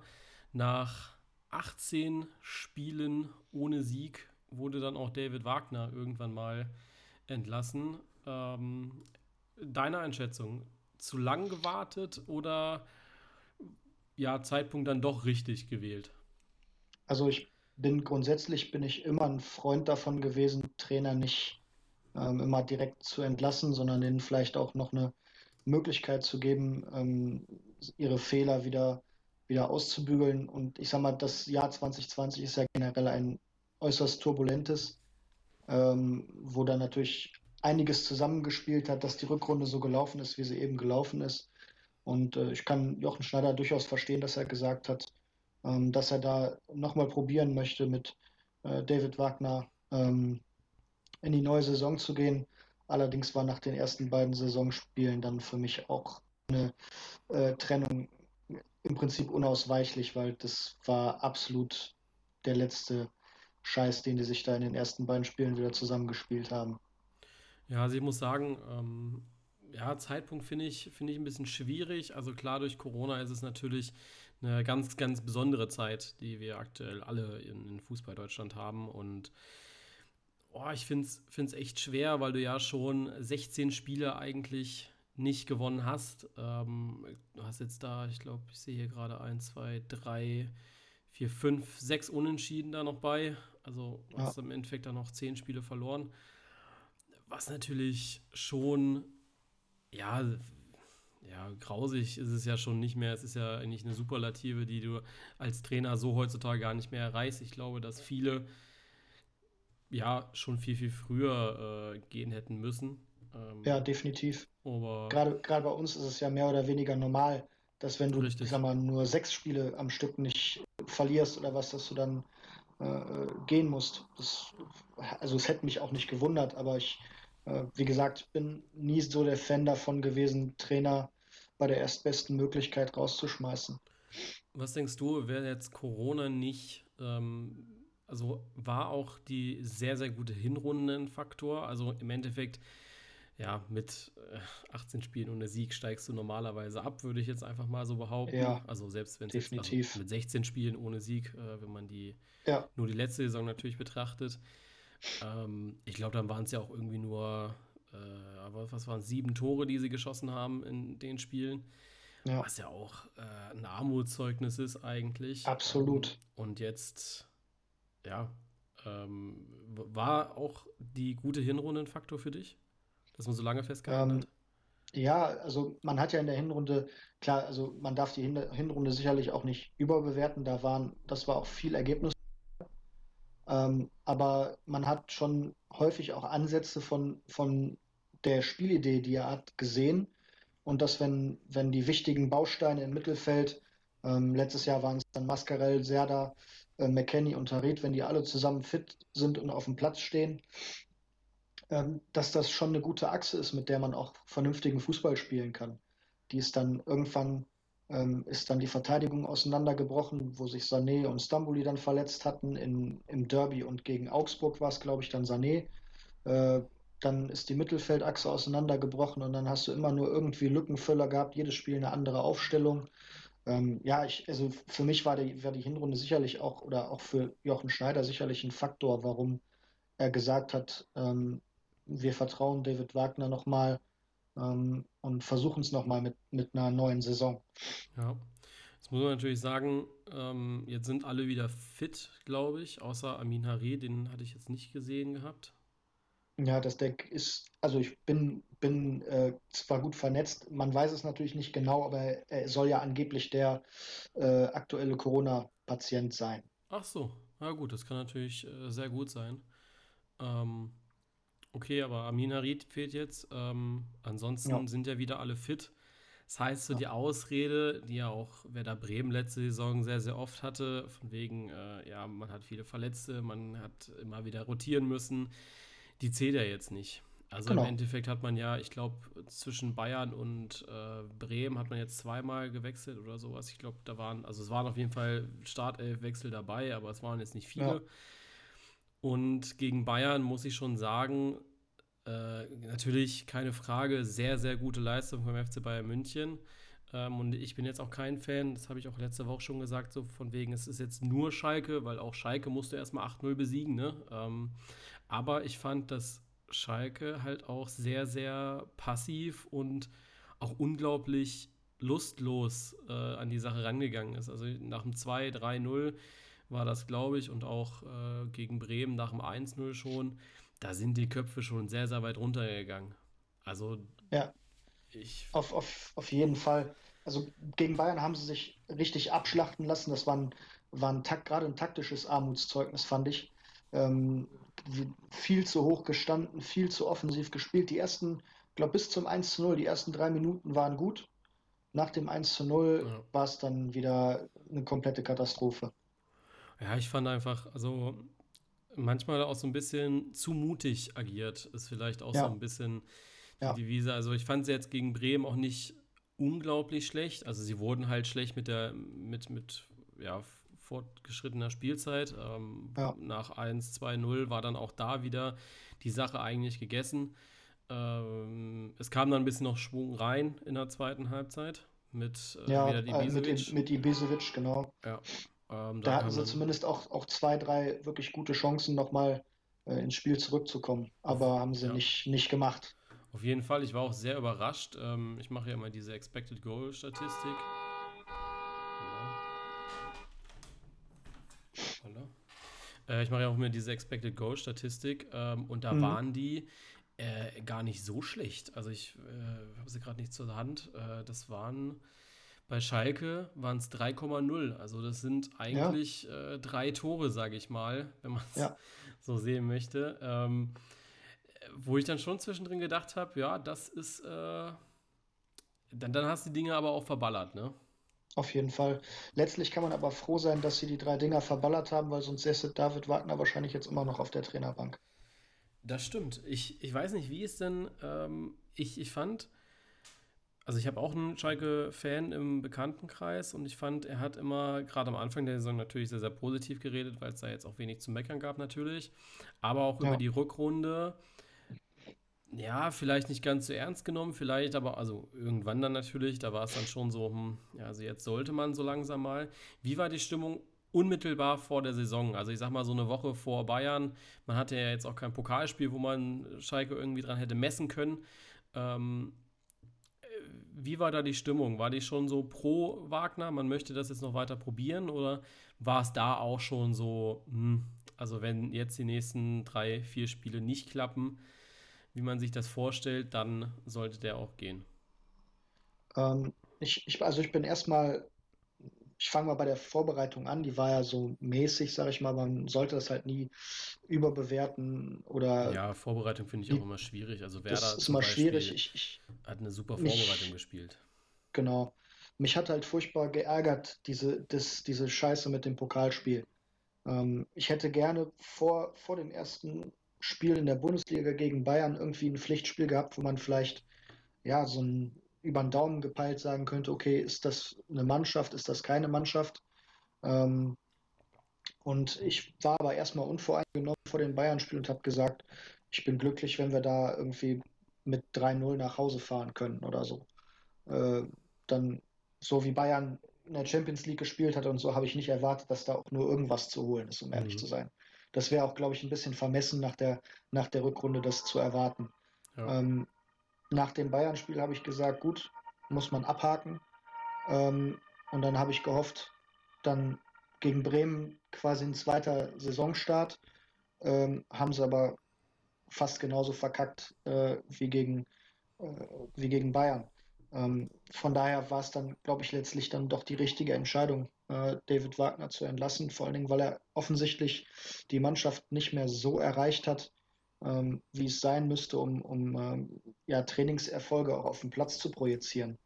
Nach 18 Spielen ohne Sieg wurde dann auch David Wagner irgendwann mal entlassen. Ähm, deine Einschätzung, zu lang gewartet oder ja, Zeitpunkt dann doch richtig gewählt? Also ich bin grundsätzlich bin ich immer ein Freund davon gewesen, Trainer nicht ähm, immer direkt zu entlassen, sondern denen vielleicht auch noch eine Möglichkeit zu geben, ähm, ihre Fehler wieder, wieder auszubügeln. Und ich sage mal, das Jahr 2020 ist ja generell ein äußerst turbulentes, ähm, wo dann natürlich einiges zusammengespielt hat, dass die Rückrunde so gelaufen ist, wie sie eben gelaufen ist. Und äh, ich kann Jochen Schneider durchaus verstehen, dass er gesagt hat, ähm, dass er da nochmal probieren möchte, mit äh, David Wagner ähm, in die neue Saison zu gehen. Allerdings war nach den ersten beiden Saisonspielen dann für mich auch eine äh, Trennung im Prinzip unausweichlich, weil das war absolut der letzte Scheiß, den die sich da in den ersten beiden Spielen wieder zusammengespielt haben. Ja, also ich muss sagen, ähm, ja, Zeitpunkt finde ich, finde ich ein bisschen schwierig. Also klar, durch Corona ist es natürlich eine ganz, ganz besondere Zeit, die wir aktuell alle in, in Fußball Deutschland haben. Und oh, ich finde es echt schwer, weil du ja schon 16 Spiele eigentlich nicht gewonnen hast. Ähm, du hast jetzt da, ich glaube, ich sehe hier gerade 1, 2, 3, 4, 5, 6 Unentschieden da noch bei. Also ja. hast du im Endeffekt da noch 10 Spiele verloren. Was natürlich schon ja, ja, grausig ist es ja schon nicht mehr. Es ist ja eigentlich eine Superlative, die du als Trainer so heutzutage gar nicht mehr erreichst. Ich glaube, dass viele ja schon viel, viel früher äh, gehen hätten müssen. Ähm, ja, definitiv. Aber gerade, gerade bei uns ist es ja mehr oder weniger normal, dass wenn du, richtig. ich sag mal, nur sechs Spiele am Stück nicht verlierst oder was, dass du dann äh, gehen musst. Das, also es hätte mich auch nicht gewundert, aber ich äh, wie gesagt, bin nie so der Fan davon gewesen, Trainer bei der erstbesten Möglichkeit rauszuschmeißen. Was denkst du, wäre jetzt Corona nicht, ähm, also war auch die sehr, sehr gute Hinrunde ein Faktor? Also im Endeffekt, ja, mit 18 äh, Spielen ohne Sieg steigst du normalerweise ab, würde ich jetzt einfach mal so behaupten. Ja, also selbst wenn es also mit 16 Spielen ohne Sieg, äh, wenn man die ja. nur die letzte Saison natürlich betrachtet. Ähm, ich glaube, dann waren es ja auch irgendwie nur, äh, was waren sieben Tore, die sie geschossen haben in den Spielen. Ja. Was ja auch äh, ein Armutszeugnis ist eigentlich. Absolut. Ähm, und jetzt, ja, ähm, war auch die gute Hinrunde ein Faktor für dich, dass man so lange festgehalten ähm, hat? Ja, also man hat ja in der Hinrunde, klar, also man darf die Hinrunde sicherlich auch nicht überbewerten. Da waren, das war auch viel Ergebnis ähm, aber man hat schon häufig auch Ansätze von, von der Spielidee, die er hat, gesehen. Und dass, wenn, wenn die wichtigen Bausteine im Mittelfeld, ähm, letztes Jahr waren es dann Mascarell, Serda, äh, McKenny und Tarit, wenn die alle zusammen fit sind und auf dem Platz stehen, dass das schon eine gute Achse ist, mit der man auch vernünftigen Fußball spielen kann. Die ist dann irgendwann ähm, ist dann die Verteidigung auseinandergebrochen, wo sich Sané und Stambuli dann verletzt hatten. In, Im Derby und gegen Augsburg war es, glaube ich, dann Sané. Äh, dann ist die Mittelfeldachse auseinandergebrochen und dann hast du immer nur irgendwie Lückenfüller gehabt, jedes Spiel eine andere Aufstellung. Ähm, ja, ich, also für mich war die, war die Hinrunde sicherlich auch, oder auch für Jochen Schneider sicherlich ein Faktor, warum er gesagt hat, ähm, wir vertrauen David Wagner nochmal ähm, und versuchen es nochmal mit, mit einer neuen Saison. Ja, jetzt muss man natürlich sagen, ähm, jetzt sind alle wieder fit, glaube ich, außer Amin Haré, den hatte ich jetzt nicht gesehen gehabt. Ja, das Deck ist, also ich bin, bin äh, zwar gut vernetzt, man weiß es natürlich nicht genau, aber er soll ja angeblich der äh, aktuelle Corona-Patient sein. Ach so, ja gut, das kann natürlich äh, sehr gut sein. Ähm, okay, aber Amin Harid fehlt jetzt. Ähm, ansonsten Ja, sind ja wieder alle fit. Das heißt, so ja, die Ausrede, die ja auch Werder Bremen letzte Saison sehr, sehr oft hatte, von wegen, äh, ja, man hat viele Verletzte, man hat immer wieder rotieren müssen, die zählt ja jetzt nicht. Also im genau. Endeffekt hat man ja, ich glaube, zwischen Bayern und äh, Bremen hat man jetzt zweimal gewechselt oder sowas. Ich glaube, da waren, also es waren auf jeden Fall Startelfwechsel dabei, aber es waren jetzt nicht Ja, viele. Und gegen Bayern muss ich schon sagen, äh, natürlich keine Frage, sehr, sehr gute Leistung vom FC Bayern München. Ähm, und ich bin jetzt auch kein Fan, das habe ich auch letzte Woche schon gesagt, so von wegen, es ist jetzt nur Schalke, weil auch Schalke musste erstmal 8-0 besiegen, ne? Ähm, aber ich fand, dass Schalke halt auch sehr, sehr passiv und auch unglaublich lustlos äh, an die Sache rangegangen ist. Also nach dem 2-3-0 war das, glaube ich, und auch äh, gegen Bremen nach dem 1-0 schon, da sind die Köpfe schon sehr, sehr weit runtergegangen. Also ja, ich, auf, auf, auf jeden Fall. Also gegen Bayern haben sie sich richtig abschlachten lassen. Das war ein, war ein Takt, gerade ein taktisches Armutszeugnis, fand ich. Ähm, viel zu hoch gestanden, viel zu offensiv gespielt. Die ersten, ich glaube, bis zum 1 zu 0, die ersten drei Minuten waren gut. Nach dem 1 zu 0 ja. war es dann wieder eine komplette Katastrophe. Ja, ich fand einfach, also manchmal auch so ein bisschen zu mutig agiert, ist vielleicht auch so Ja, ein bisschen die ja, Devise. Also ich fand sie jetzt gegen Bremen auch nicht unglaublich schlecht. Also sie wurden halt schlecht mit der, mit, mit, ja, fortgeschrittener Spielzeit. Ähm, ja. nach 1, 2-0 war dann auch da wieder die Sache eigentlich gegessen. Ähm, es kam dann ein bisschen noch Schwung rein in der zweiten Halbzeit mit äh, Ja, Vedat äh, mit, Ibisevic. mit Ibisevic, genau. Ja, ähm, da hatten sie zumindest auch, auch zwei, drei wirklich gute Chancen, nochmal äh, ins Spiel zurückzukommen. Aber haben sie ja. nicht, nicht gemacht. Auf jeden Fall, ich war auch sehr überrascht. Ähm, ich mache ja immer diese Expected Goal Statistik. Holla. Äh, ich mache ja auch immer diese Expected Goal Statistik ähm, und da Mhm. waren die äh, gar nicht so schlecht. Also ich äh, habe sie gerade nicht zur Hand. Äh, das waren bei Schalke waren es 3,0. Also das sind Ja, eigentlich äh, drei Tore, sage ich mal, wenn man es ja. so sehen möchte. Ähm, wo ich dann schon zwischendrin gedacht habe, ja, das ist, äh, dann, dann hast du die Dinge aber auch verballert, ne? Auf jeden Fall. Letztlich kann man aber froh sein, dass sie die drei Dinger verballert haben, weil sonst säße David Wagner wahrscheinlich jetzt immer noch auf der Trainerbank. Das stimmt. Ich, ich weiß nicht, wie es denn, ähm, ich, ich fand, also ich habe auch einen Schalke-Fan im Bekanntenkreis und ich fand, er hat immer, gerade am Anfang der Saison natürlich sehr, sehr positiv geredet, weil es da jetzt auch wenig zu meckern gab natürlich, aber auch über Ja, die Rückrunde, ja, vielleicht nicht ganz so ernst genommen, vielleicht aber, also irgendwann dann natürlich, da war es dann schon so, hm, ja, also jetzt sollte man so langsam mal. Wie war die Stimmung unmittelbar vor der Saison? Also ich sag mal so eine Woche vor Bayern, man hatte ja jetzt auch kein Pokalspiel, wo man Schalke irgendwie dran hätte messen können. Ähm, wie war da die Stimmung? War die schon so pro Wagner, man möchte das jetzt noch weiter probieren oder war es da auch schon so, hm, also wenn jetzt die nächsten drei, vier Spiele nicht klappen, wie man sich das vorstellt, dann sollte der auch gehen. ähm, ich, ich, also ich bin erstmal, ich fange mal bei der Vorbereitung an, die war ja so mäßig, sage ich mal, man sollte das halt nie überbewerten oder Ja, Vorbereitung finde ich auch immer schwierig. Also das Werder ist zum immer schwierig. Ich, ich, hat eine super Vorbereitung mich, gespielt. genau, mich hat halt furchtbar geärgert, diese, das, diese Scheiße mit dem Pokalspiel. Ähm, ich hätte gerne vor, vor dem ersten Spiel in der Bundesliga gegen Bayern irgendwie ein Pflichtspiel gehabt, wo man vielleicht ja so ein über den Daumen gepeilt sagen könnte, okay, ist das eine Mannschaft, ist das keine Mannschaft? Ähm, und ich war aber erstmal unvoreingenommen vor dem Bayern-Spiel und habe gesagt, ich bin glücklich, wenn wir da irgendwie mit 3-0 nach Hause fahren können oder so. Äh, dann, so wie Bayern in der Champions League gespielt hat und so, habe ich nicht erwartet, dass da auch nur irgendwas zu holen ist, um ehrlich zu Mhm. sein. Das wäre auch, glaube ich, ein bisschen vermessen nach der, nach der Rückrunde, das zu erwarten. Ja. Ähm, nach dem Bayern-Spiel habe ich gesagt, gut, muss man abhaken. Ähm, und dann habe ich gehofft, dann gegen Bremen quasi ein zweiter Saisonstart. Ähm, haben sie aber fast genauso verkackt äh, wie gegen, äh, wie gegen Bayern. Ähm, von daher war es dann, glaube ich, letztlich dann doch die richtige Entscheidung, äh, David Wagner zu entlassen, vor allen Dingen, weil er offensichtlich die Mannschaft nicht mehr so erreicht hat, ähm, wie es sein müsste, um, um ähm, ja, Trainingserfolge auch auf den Platz zu projizieren.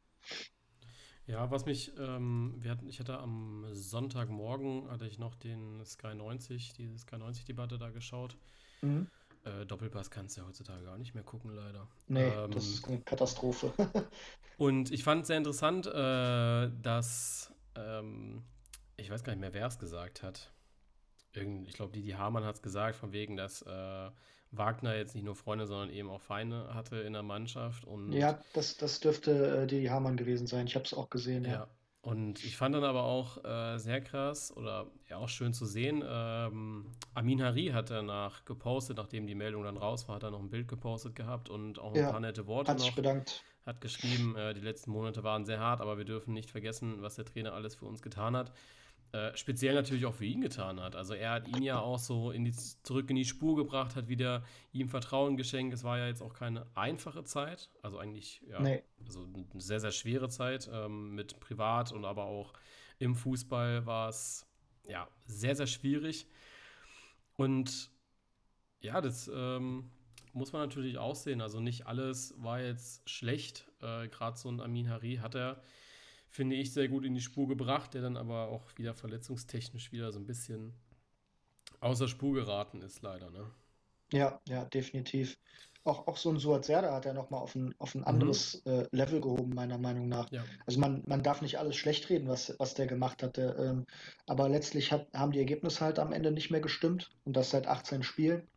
Ja, was mich, ähm, wir hatten, ich hatte am Sonntagmorgen, hatte ich noch den Sky 90, diese Sky 90-Debatte da geschaut. Mhm. Äh, Doppelpass kannst du ja heutzutage gar nicht mehr gucken, leider. Nee, ähm, das ist eine Katastrophe. und ich fand es sehr interessant, äh, dass, ähm, ich weiß gar nicht mehr, wer es gesagt hat. Irgend, ich glaube, Didi Hamann hat es gesagt, von wegen, dass äh, Wagner jetzt nicht nur Freunde, sondern eben auch Feinde hatte in der Mannschaft. Und ja, das, das dürfte äh, Didi Hamann gewesen sein. Ich habe es auch gesehen. Ja. ja. Und ich fand dann aber auch äh, sehr krass oder ja auch schön zu sehen, ähm, Amin Hari hat danach gepostet, nachdem die Meldung dann raus war, hat er noch ein Bild gepostet gehabt und auch ein ja, paar nette Worte hat noch. Sich bedankt. Hat geschrieben, äh, die letzten Monate waren sehr hart, aber wir dürfen nicht vergessen, was der Trainer alles für uns getan hat. Äh, speziell natürlich auch für ihn getan hat. Also er hat ihn ja auch so in die, zurück in die Spur gebracht, hat wieder ihm Vertrauen geschenkt. Es war ja jetzt auch keine einfache Zeit, also eigentlich ja, nee. also eine sehr, sehr schwere Zeit ähm, mit Privat und aber auch im Fußball war es ja sehr, sehr schwierig. Und ja, das ähm, muss man natürlich auch sehen. Also nicht alles war jetzt schlecht. Äh, Gerade so ein Amin Hari hat er finde ich, sehr gut in die Spur gebracht, der dann aber auch wieder verletzungstechnisch wieder so ein bisschen außer Spur geraten ist, leider. Ne? Ja, ja, definitiv. Auch, auch so ein Suat Serdar hat er nochmal auf ein, auf ein mhm. anderes mhm. äh, Level gehoben, meiner Meinung nach. Ja. Also man, man darf nicht alles schlecht reden, was, was der gemacht hatte. Ähm, aber letztlich hat, haben die Ergebnisse halt am Ende nicht mehr gestimmt und das seit 18 Spielen.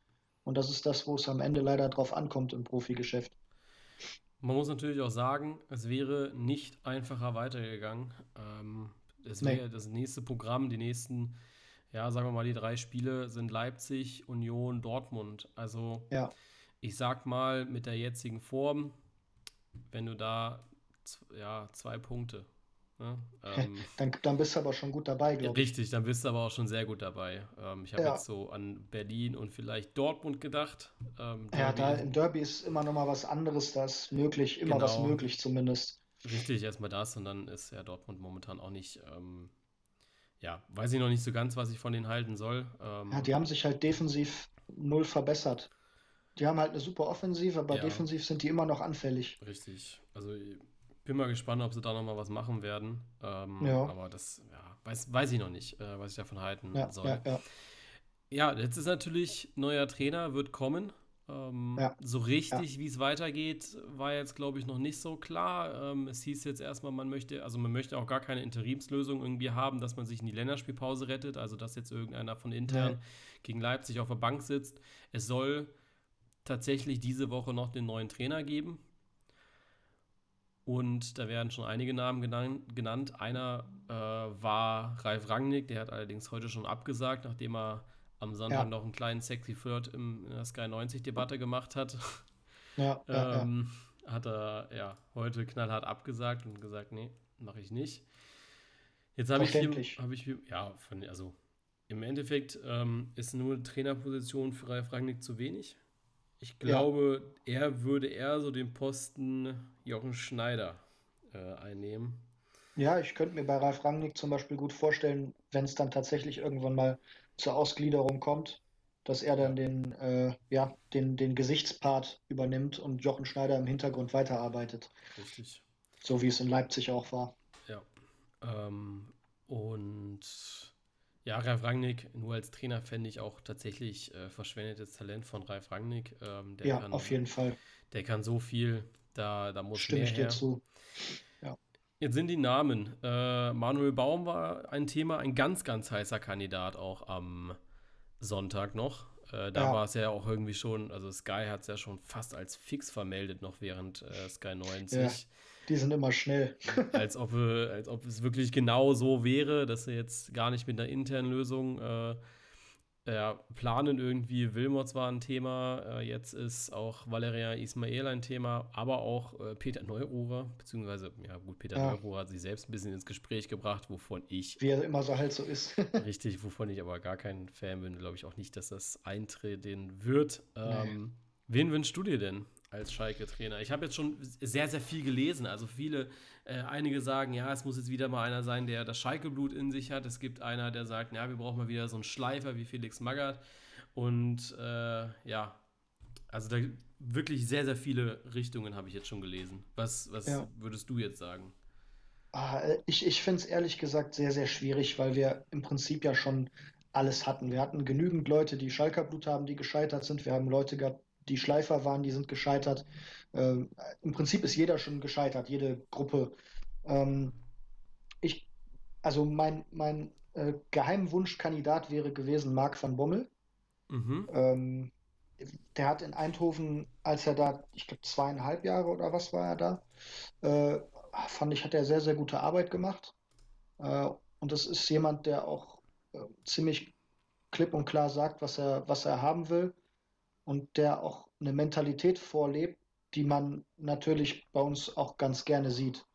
Und das ist das, wo es am Ende leider drauf ankommt im Profigeschäft. Man muss natürlich auch sagen, es wäre nicht einfacher weitergegangen. Ähm, es wäre nee. das nächste Programm, die nächsten, ja, sagen wir mal, die drei Spiele sind Leipzig, Union, Dortmund. Also, ja. ich sag mal, mit der jetzigen Form, wenn du da ja, zwei Punkte Ne? Ähm, dann, dann bist du aber schon gut dabei, glaube ich. Richtig, dann bist du aber auch schon sehr gut dabei. Ähm, ich habe ja. jetzt so an Berlin und vielleicht Dortmund gedacht. Ähm, ja, da im Derby ist immer noch mal was anderes, da ist möglich, immer genau. was möglich zumindest. Richtig, erstmal das und dann ist ja Dortmund momentan auch nicht, ähm, ja, weiß ich noch nicht so ganz, was ich von denen halten soll. Ähm, ja, die haben sich halt defensiv null verbessert. Die haben halt eine super Offensive, aber ja. defensiv sind die immer noch anfällig. Richtig. Also bin mal gespannt, ob sie da nochmal was machen werden. Ähm, ja. Aber das ja, weiß, weiß ich noch nicht, äh, was ich davon halten ja, soll. Ja, ja. jetzt ist natürlich neuer Trainer, wird kommen. Ähm. So richtig, wie es weitergeht, war jetzt, glaube ich, noch nicht so klar. Ähm, es hieß jetzt erstmal, man möchte, also man möchte auch gar keine Interimslösung irgendwie haben, dass man sich in die Länderspielpause rettet, also dass jetzt irgendeiner von intern gegen Leipzig auf der Bank sitzt. Es soll tatsächlich diese Woche noch den neuen Trainer geben. Und da werden schon einige Namen genannt. Einer äh, war Ralf Rangnick, der hat allerdings heute schon abgesagt, nachdem er am Sonntag ja. noch einen kleinen Sexy Flirt im, in der Sky 90-Debatte gemacht hat. Ja, ähm, ja, Hat er ja heute knallhart abgesagt und gesagt, nee, mache ich nicht. Jetzt habe ich, hab ich, ja, von, also im Endeffekt ähm, ist nur Trainerposition für Ralf Rangnick zu wenig. Ich glaube, ja. er würde eher so den Posten Jochen Schneider äh, einnehmen. Ja, ich könnte mir bei Ralf Rangnick zum Beispiel gut vorstellen, wenn es dann tatsächlich irgendwann mal zur Ausgliederung kommt, dass er dann den, äh, ja, den, den Gesichtspart übernimmt und Jochen Schneider im Hintergrund weiterarbeitet. Richtig. So wie es in Leipzig auch war. Ja. Ähm, und ja, Ralf Rangnick, nur als Trainer fände ich auch tatsächlich äh, verschwendetes Talent von Ralf Rangnick. Ähm, ja, kann, auf jeden Fall. Der kann so viel, da, da muss Stimme mehr ich dir her. zu. Ja. Jetzt sind die Namen. Äh, Manuel Baum war ein Thema, ein ganz, ganz heißer Kandidat auch am Sonntag noch. Äh, da ja. war es ja auch irgendwie schon, also Sky hat es ja schon fast als fix vermeldet, noch während äh, Sky 90. Ja. Die sind immer schnell. als, ob, äh, als ob es wirklich genau so wäre, dass sie jetzt gar nicht mit einer internen Lösung äh, ja, planen irgendwie. Wilmots war ein Thema, äh, jetzt ist auch Valeria Ismael ein Thema, aber auch äh, Peter Neururer, beziehungsweise, ja gut, Peter ja. Neururer hat sich selbst ein bisschen ins Gespräch gebracht, wovon ich. Wie er immer so halt so ist. richtig, wovon ich aber gar kein Fan bin, glaube ich auch nicht, dass das eintreten wird. Ähm, Wen wünschst du dir denn als Schalke-Trainer? Ich habe jetzt schon sehr, sehr viel gelesen. Also viele, äh, einige sagen, ja, es muss jetzt wieder mal einer sein, der das Schalke-Blut in sich hat. Es gibt einer, der sagt, ja, wir brauchen mal wieder so einen Schleifer wie Felix Magath. Und äh, ja, also da wirklich sehr, sehr viele Richtungen habe ich jetzt schon gelesen. Was, was Ja. würdest du jetzt sagen? Ah, ich ich finde es ehrlich gesagt sehr, sehr schwierig, weil wir im Prinzip ja schon alles hatten. Wir hatten genügend Leute, die Schalker Blut haben, die gescheitert sind. Wir haben Leute gehabt, die Schleifer waren, die sind gescheitert. Ähm, im Prinzip ist jeder schon gescheitert, jede Gruppe. Ähm, ich, also mein, mein äh, Geheimwunschkandidat wäre gewesen Marc van Bommel. Mhm. Ähm, der hat in Eindhoven, als er da, ich glaube, zweieinhalb Jahre oder was war er da, äh, fand ich, hat er sehr, sehr gute Arbeit gemacht. Äh, und das ist jemand, der auch äh, ziemlich klipp und klar sagt, was er, was er haben will und der auch eine Mentalität vorlebt, die man natürlich bei uns auch ganz gerne sieht.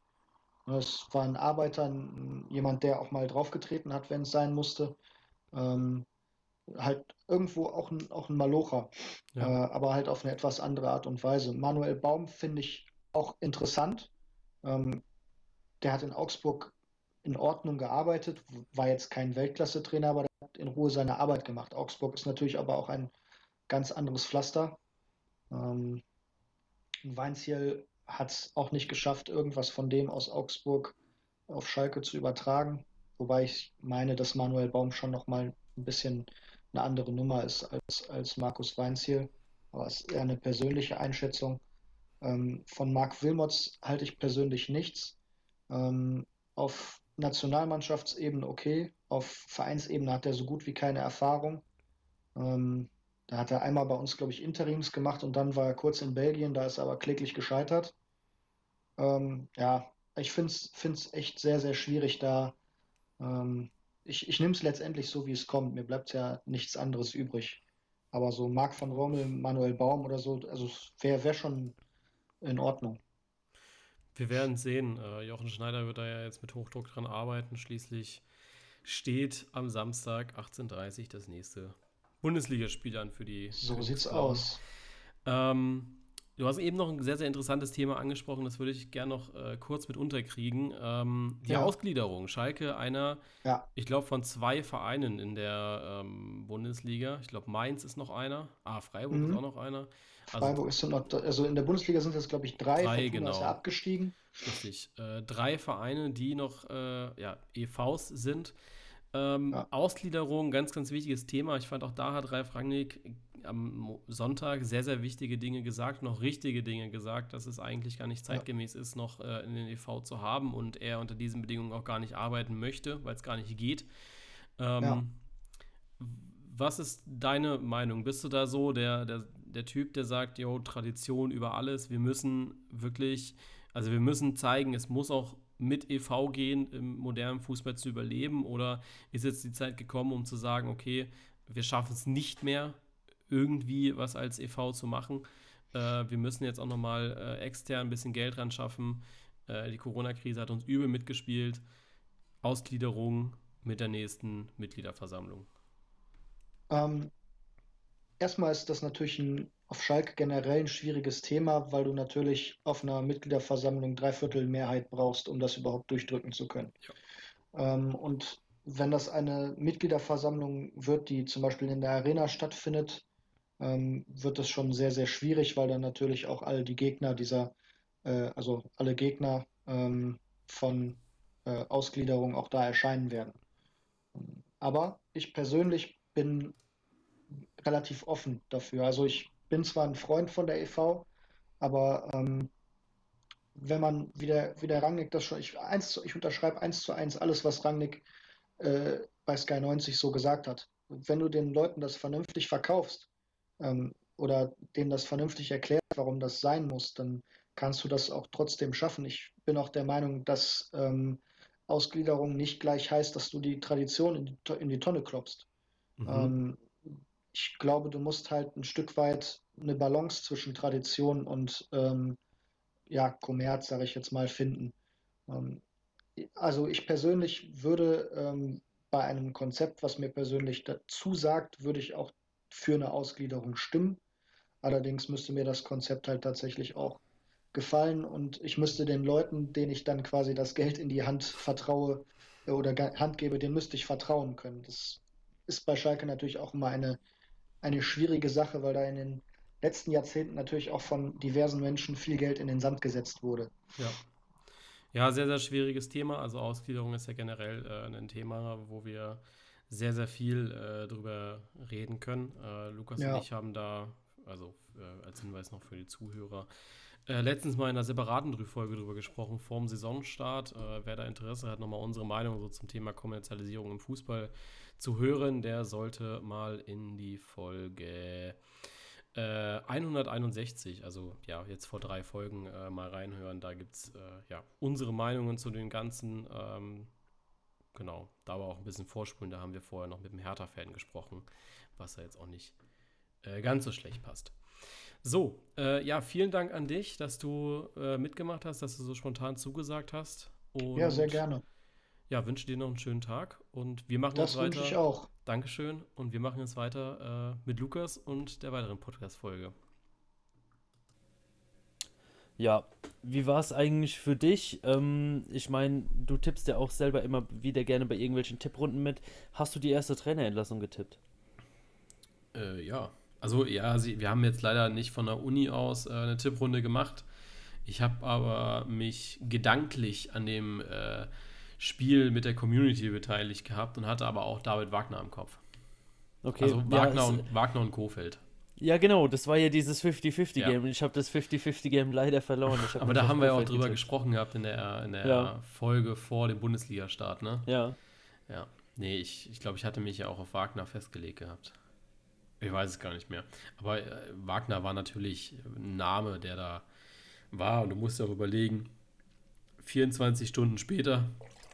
Es war ein Arbeiter, jemand, der auch mal draufgetreten hat, wenn es sein musste. Ähm, halt irgendwo auch ein, auch ein Malocher, äh, Ja. aber halt auf eine etwas andere Art und Weise. Manuel Baum finde ich auch interessant. Ähm, der hat in Augsburg in Ordnung gearbeitet, war jetzt kein Weltklasse-Trainer, aber der hat in Ruhe seine Arbeit gemacht. Augsburg ist natürlich aber auch ein ganz anderes Pflaster. Ähm, Weinziel hat es auch nicht geschafft, irgendwas von dem aus Augsburg auf Schalke zu übertragen. Wobei ich meine, dass Manuel Baum schon nochmal ein bisschen eine andere Nummer ist als, als Markus Weinziel. Aber es ist eher eine persönliche Einschätzung. Ähm, von Marc Wilmots halte ich persönlich nichts. Ähm, auf Nationalmannschaftsebene okay, auf Vereinsebene hat er so gut wie keine Erfahrung. Ähm, da hat er einmal bei uns, glaube ich, Interims gemacht und dann war er kurz in Belgien, da ist er aber kläglich gescheitert. Ähm, ja, ich finde es echt sehr, sehr schwierig da. Ähm, ich ich nehme es letztendlich so, wie es kommt. Mir bleibt ja nichts anderes übrig. Aber so Marc van Rommel, Manuel Baum oder so, also wäre wär schon in Ordnung. Wir werden sehen. Äh, Jochen Schneider wird da ja jetzt mit Hochdruck dran arbeiten. Schließlich steht am Samstag 18.30 Uhr das nächste Bundesligaspiel an für die So sieht's Königsblauen. aus. Ähm, du hast eben noch ein sehr, sehr interessantes Thema angesprochen, das würde ich gerne noch äh, kurz mit unterkriegen. Ähm, die Ja. Ausgliederung. Schalke, einer, Ja, ich glaube, von zwei Vereinen in der ähm, Bundesliga. Ich glaube, Mainz ist noch einer. Ah, Freiburg ist Mhm. auch noch einer. Also Freiburg ist noch, also in der Bundesliga sind es, glaube ich, drei. Drei, Fortuna ist genau. ja abgestiegen. Richtig. Äh, drei Vereine, die noch äh, ja, EVs sind. Ähm, Ja. Ausgliederung, ganz, ganz wichtiges Thema. Ich fand auch da hat Ralf Rangnick am Sonntag sehr, sehr wichtige Dinge gesagt, noch richtige Dinge gesagt, dass es eigentlich gar nicht zeitgemäß ist, noch äh, in den EV zu haben und er unter diesen Bedingungen auch gar nicht arbeiten möchte, weil es gar nicht geht. Ähm, Ja. Was ist deine Meinung? Bist du da so der, der, der Typ, der sagt, jo, Tradition über alles, wir müssen wirklich, also wir müssen zeigen, es muss auch mit EV gehen, im modernen Fußball zu überleben? Oder ist jetzt die Zeit gekommen, um zu sagen, okay, wir schaffen es nicht mehr, irgendwie was als EV zu machen? Äh, wir müssen jetzt auch nochmal äh, extern ein bisschen Geld ran schaffen. Äh, die Corona-Krise hat uns übel mitgespielt. Ausgliederung mit der nächsten Mitgliederversammlung. Ähm, erstmal ist das natürlich ein, auf Schalke generell ein schwieriges Thema, weil du natürlich auf einer Mitgliederversammlung Dreiviertel Mehrheit brauchst, um das überhaupt durchdrücken zu können. Ähm, und wenn das eine Mitgliederversammlung wird, die zum Beispiel in der Arena stattfindet, ähm, wird das schon sehr, sehr schwierig, weil dann natürlich auch all die Gegner dieser, äh, also alle Gegner ähm, von äh, Ausgliederung auch da erscheinen werden. Aber ich persönlich bin relativ offen dafür. Also ich bin zwar ein Freund von der EV, aber ähm, wenn man, wie der, wie der Rangnick das schon, ich, eins, zu- ich unterschreibe eins zu eins alles, was Rangnick äh, bei Sky 90 so gesagt hat. Wenn du den Leuten das vernünftig verkaufst ähm, oder denen das vernünftig erklärst, warum das sein muss, dann kannst du das auch trotzdem schaffen. Ich bin auch der Meinung, dass ähm, Ausgliederung nicht gleich heißt, dass du die Tradition in die, in die Tonne klopfst. Mhm. Ähm, ich glaube, du musst halt ein Stück weit eine Balance zwischen Tradition und ähm, ja, Kommerz, sage ich jetzt mal, finden. Ähm, also ich persönlich würde ähm, bei einem Konzept, was mir persönlich dazu sagt, würde ich auch für eine Ausgliederung stimmen. Allerdings müsste mir das Konzept halt tatsächlich auch gefallen und ich müsste den Leuten, denen ich dann quasi das Geld in die Hand vertraue äh, oder Hand gebe, denen müsste ich vertrauen können. Das ist bei Schalke natürlich auch immer eine, eine schwierige Sache, weil da in den letzten Jahrzehnten natürlich auch von diversen Menschen viel Geld in den Sand gesetzt wurde. Ja. Ja, sehr, sehr schwieriges Thema. Also Ausgliederung ist ja generell äh, ein Thema, wo wir sehr, sehr viel äh, drüber reden können. Äh, Lukas ja. und ich haben da, also äh, als Hinweis noch für die Zuhörer, äh, letztens mal in einer separaten Folge drüber gesprochen, vorm Saisonstart. Äh, wer da Interesse hat, nochmal unsere Meinung so zum Thema Kommerzialisierung im Fußball zu hören, der sollte mal in die Folge 161, äh, also ja, jetzt vor drei Folgen äh, mal reinhören. Da gibt es äh, ja unsere Meinungen zu den ganzen. Ähm, genau, da war auch ein bisschen Vorspulen. Da haben wir vorher noch mit dem Hertha-Fan gesprochen, was da jetzt auch nicht äh, ganz so schlecht passt. So, äh, ja, vielen Dank an dich, dass du äh, mitgemacht hast, dass du so spontan zugesagt hast. Und ja, sehr gerne. Ja, wünsche dir noch einen schönen Tag und wir machen das jetzt weiter. Das wünsche ich auch. Dankeschön. Und wir machen jetzt weiter äh, mit Lukas und der weiteren Podcast-Folge. Ja, wie war es eigentlich für dich? Ähm, ich meine, du tippst ja auch selber immer wieder gerne bei irgendwelchen Tipprunden mit. Hast du die erste Trainerentlassung getippt? Äh, ja. Also ja, sie, wir haben jetzt leider nicht von der Uni aus äh, eine Tipprunde gemacht. Ich habe aber mich gedanklich an dem äh, Spiel mit der Community beteiligt gehabt und hatte aber auch David Wagner im Kopf. Okay. Also Wagner, ja, und, Wagner und Kofeld. Ja, genau, das war ja dieses 50-50-Game. Ja. Ich habe das 50-50-game leider verloren. Aber da haben wir ja auch drüber getippt. gesprochen gehabt in der, in der ja. Folge vor dem Bundesliga-Start, ne? Ja. Ja. Nee, ich, ich glaube, ich hatte mich ja auch auf Wagner festgelegt gehabt. Ich weiß es gar nicht mehr. Aber äh, Wagner war natürlich ein Name, der da war. Und du musst auch überlegen, 24 Stunden später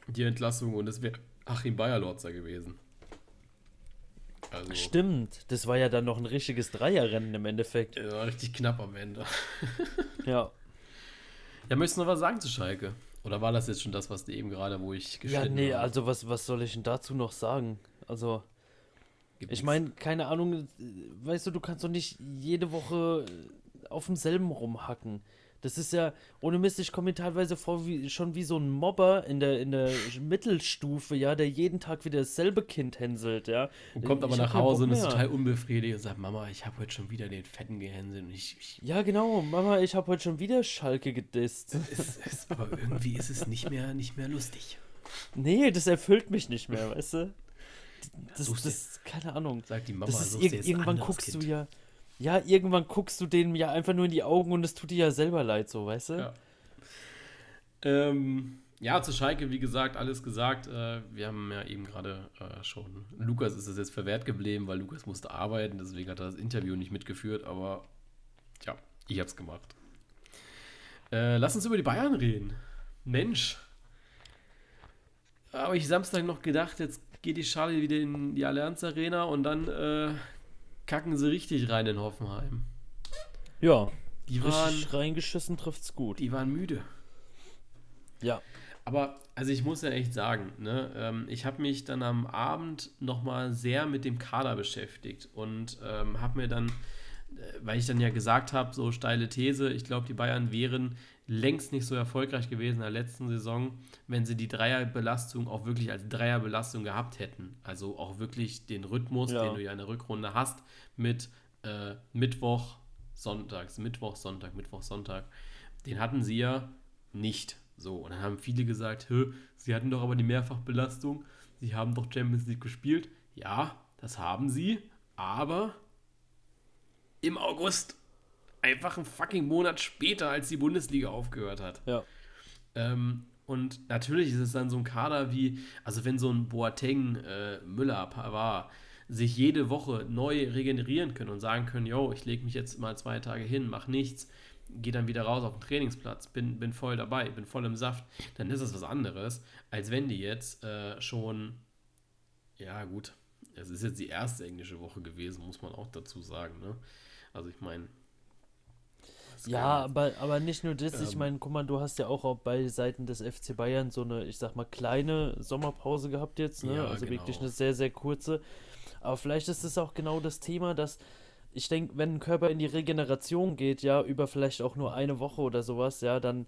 die Entlassung und es wäre Achim Bayerlotzer gewesen. Also, Stimmt, das war ja dann noch ein richtiges Dreierrennen im Endeffekt. Ja, richtig knapp am Ende. ja. Ja, möchtest du noch was sagen zu Schalke? Oder war das jetzt schon das, was du eben gerade, wo ich geschnitten Ja, nee, habe? also was, was soll ich denn dazu noch sagen? Also, Gibt's? ich meine, keine Ahnung, weißt du, du kannst doch nicht jede Woche auf demselben rumhacken. Das ist ja, ohne Mist, ich komme mir teilweise vor wie, schon wie so ein Mobber in der, in der Mittelstufe, ja, der jeden Tag wieder dasselbe Kind hänselt, ja. Und kommt aber ich nach Hause und ist total unbefriedigt und sagt, Mama, ich habe heute schon wieder den Fetten gehänselt und ich, ich Ja, genau, Mama, ich habe heute schon wieder Schalke gedisst. Es, es, aber irgendwie ist es nicht mehr, nicht mehr lustig. Nee, das erfüllt mich nicht mehr, weißt du? Das, das, das keine Ahnung. Sagt die Mama, das ist, ir irgendwann guckst kind. du ja ja, irgendwann guckst du denen ja einfach nur in die Augen und es tut dir ja selber leid, so, weißt du? Ja. Ähm, ja, zu Schalke, wie gesagt, alles gesagt. Äh, wir haben ja eben gerade äh, schon. Lukas ist es jetzt verwehrt geblieben, weil Lukas musste arbeiten, deswegen hat er das Interview nicht mitgeführt, aber tja, ich hab's gemacht. Äh, lass uns über die Bayern reden. Mensch. Habe ich Samstag noch gedacht, jetzt geht die Schale wieder in die Allianz Arena und dann äh, kacken sie richtig rein in Hoffenheim. Ja, die waren reingeschissen, trifft's gut. Die waren müde. Ja. Aber, also ich muss ja echt sagen, ne, ähm, ich habe mich dann am Abend nochmal sehr mit dem Kader beschäftigt und ähm, habe mir dann, weil ich dann ja gesagt habe, so steile These, ich glaube, die Bayern wären längst nicht so erfolgreich gewesen in der letzten Saison, wenn sie die Dreierbelastung auch wirklich als Dreierbelastung gehabt hätten. Also auch wirklich den Rhythmus, ja. den du ja in der Rückrunde hast, mit äh, Mittwoch, Sonntags, Mittwoch, Sonntag, Mittwoch, Sonntag. Den hatten sie ja nicht. So, und dann haben viele gesagt, sie hatten doch aber die Mehrfachbelastung, sie haben doch Champions League gespielt. Ja, das haben sie, aber im August einfach einen fucking Monat später, als die Bundesliga aufgehört hat. Ja. Ähm, und natürlich ist es dann so ein Kader wie, also wenn so ein Boateng, äh, Müller, Pavard sich jede Woche neu regenerieren können und sagen können, yo, ich lege mich jetzt mal zwei Tage hin, mach nichts, gehe dann wieder raus auf den Trainingsplatz, bin, bin voll dabei, bin voll im Saft, dann ist es was anderes, als wenn die jetzt äh, schon, ja gut, es ist jetzt die erste englische Woche gewesen, muss man auch dazu sagen, ne? Also ich meine, ja, aber, aber nicht nur das. Ähm, ich meine, guck mal, du hast ja auch bei Seiten des FC Bayern so eine, ich sag mal, kleine Sommerpause gehabt jetzt. Ne? Ja, also genau. wirklich eine sehr, sehr kurze. Aber vielleicht ist es auch genau das Thema, dass ich denke, wenn ein Körper in die Regeneration geht, ja, über vielleicht auch nur eine Woche oder sowas, ja, dann